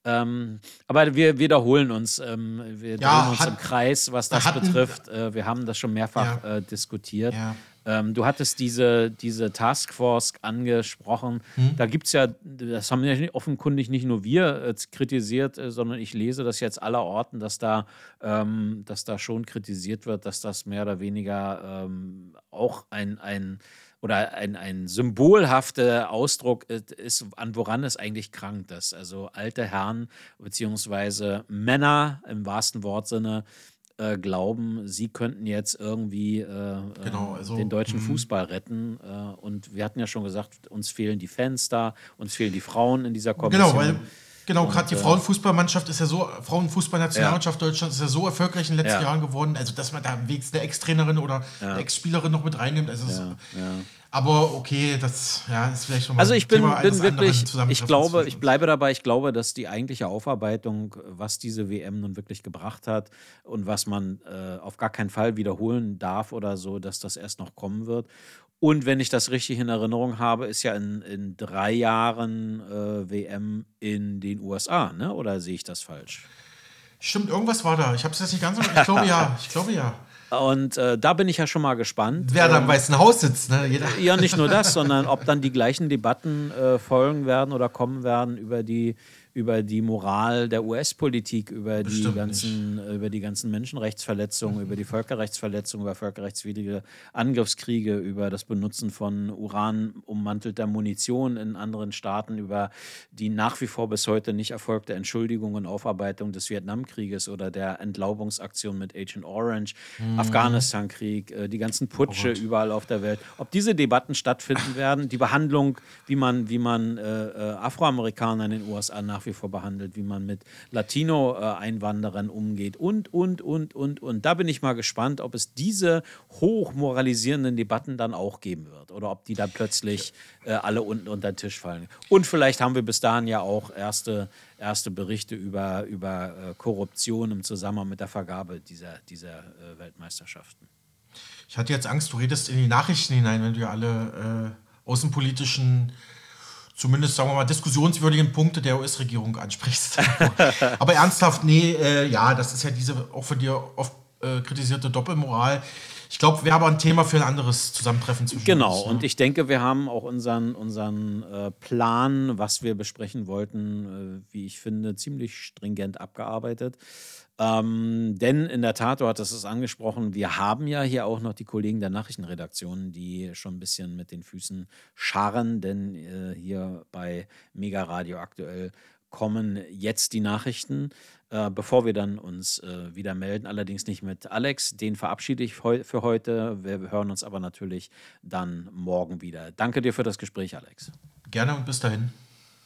Ähm, aber wir wiederholen uns, ähm, wir
Ja,
drehen uns
hat-
im Kreis, was das betrifft. Äh, wir haben das schon mehrfach
Ja.
äh, diskutiert.
Ja.
Ähm, du hattest diese, diese Taskforce angesprochen.
Hm?
Da gibt es ja, das haben ja offenkundig nicht nur wir äh, kritisiert, äh, sondern ich lese das jetzt aller Orten, dass da, ähm, dass da schon kritisiert wird, dass das mehr oder weniger ähm, auch ein, ein oder ein, ein symbolhafter Ausdruck ist, ist, an woran es eigentlich krankt ist. Also alte Herren beziehungsweise Männer im wahrsten Wortsinne äh, glauben, sie könnten jetzt irgendwie äh,
Genau,
äh,
also,
den deutschen
mhm.
Fußball retten. Äh, und wir hatten ja schon gesagt, uns fehlen die Fans da, uns fehlen die Frauen in dieser Kommission.
Genau, weil genau, gerade die
äh,
Frauenfußballmannschaft ist ja so, Frauenfußballnationalmannschaft Deutschlands ist ja so erfolgreich in den letzten
Ja.
Jahren geworden, also dass man da wegs eine Ex-Trainerin oder eine Ex-Spielerin noch mit reinnimmt. Also
ja, ja.
Aber okay, das ja, ist vielleicht nochmal
Also ich bin, bin wirklich, ich glaube, ich bleibe dabei, ich glaube, dass die eigentliche Aufarbeitung, was diese WM nun wirklich gebracht hat und was man äh, auf gar keinen Fall wiederholen darf oder so, dass das erst noch kommen wird. Und wenn ich das richtig in Erinnerung habe, ist ja in, in drei Jahren äh, WM in den USA, ne? Oder sehe ich das falsch?
Stimmt, irgendwas war da. Ich habe es jetzt nicht ganz. Ich glaube ja. Ich glaube ja.
Und äh, da bin ich ja schon mal gespannt.
Wer da im Weißen Haus sitzt, ne? Jeder.
Ja, nicht nur das, sondern ob dann die gleichen Debatten äh, folgen werden oder kommen werden über die, über die Moral der US-Politik, über, die
Bestimmt
ganzen, über die ganzen Menschenrechtsverletzungen, über die Völkerrechtsverletzungen, über völkerrechtswidrige Angriffskriege, über das Benutzen von uranummantelter Munition in anderen Staaten, über die nach wie vor bis heute nicht erfolgte Entschuldigung und Aufarbeitung des Vietnamkrieges oder der Entlaubungsaktion mit Agent Orange, Afghanistan-Krieg, äh, die ganzen Putsche überall auf der Welt. Ob diese Debatten stattfinden werden, die Behandlung, wie man, wie man äh, äh, Afroamerikaner in den USA nach wie vor behandelt, wie man mit Latino-Einwanderern umgeht und, und, und, und, und. Da bin ich mal gespannt, ob es diese hochmoralisierenden Debatten dann auch geben wird oder ob die dann plötzlich äh, alle unten unter den Tisch fallen. Und vielleicht haben wir bis dahin ja auch erste, erste Berichte über, über äh, Korruption im Zusammenhang mit der Vergabe dieser, dieser äh, Weltmeisterschaften.
Ich hatte jetzt Angst, du redest in die Nachrichten hinein, wenn du ja alle äh, außenpolitischen, zumindest sagen wir mal, diskussionswürdigen Punkte der US-Regierung ansprichst. Aber ernsthaft, nee, äh, ja, das ist ja diese auch von dir oft äh, kritisierte Doppelmoral. Ich glaube, wir haben ein Thema für ein anderes Zusammentreffen
zwischen Genau, uns, ne? und ich denke, wir haben auch unseren, unseren äh, Plan, was wir besprechen wollten, äh, wie ich finde, ziemlich stringent abgearbeitet. Ähm, denn in der Tat, du hattest es angesprochen, wir haben ja hier auch noch die Kollegen der Nachrichtenredaktion, die schon ein bisschen mit den Füßen scharren, denn äh, hier bei Mega Radio aktuell kommen jetzt die Nachrichten, äh, bevor wir dann uns äh, wieder melden. Allerdings nicht mit Alex, den verabschiede ich heu für heute. Wir hören uns aber natürlich dann morgen wieder. Danke dir für das Gespräch, Alex.
Gerne und bis dahin.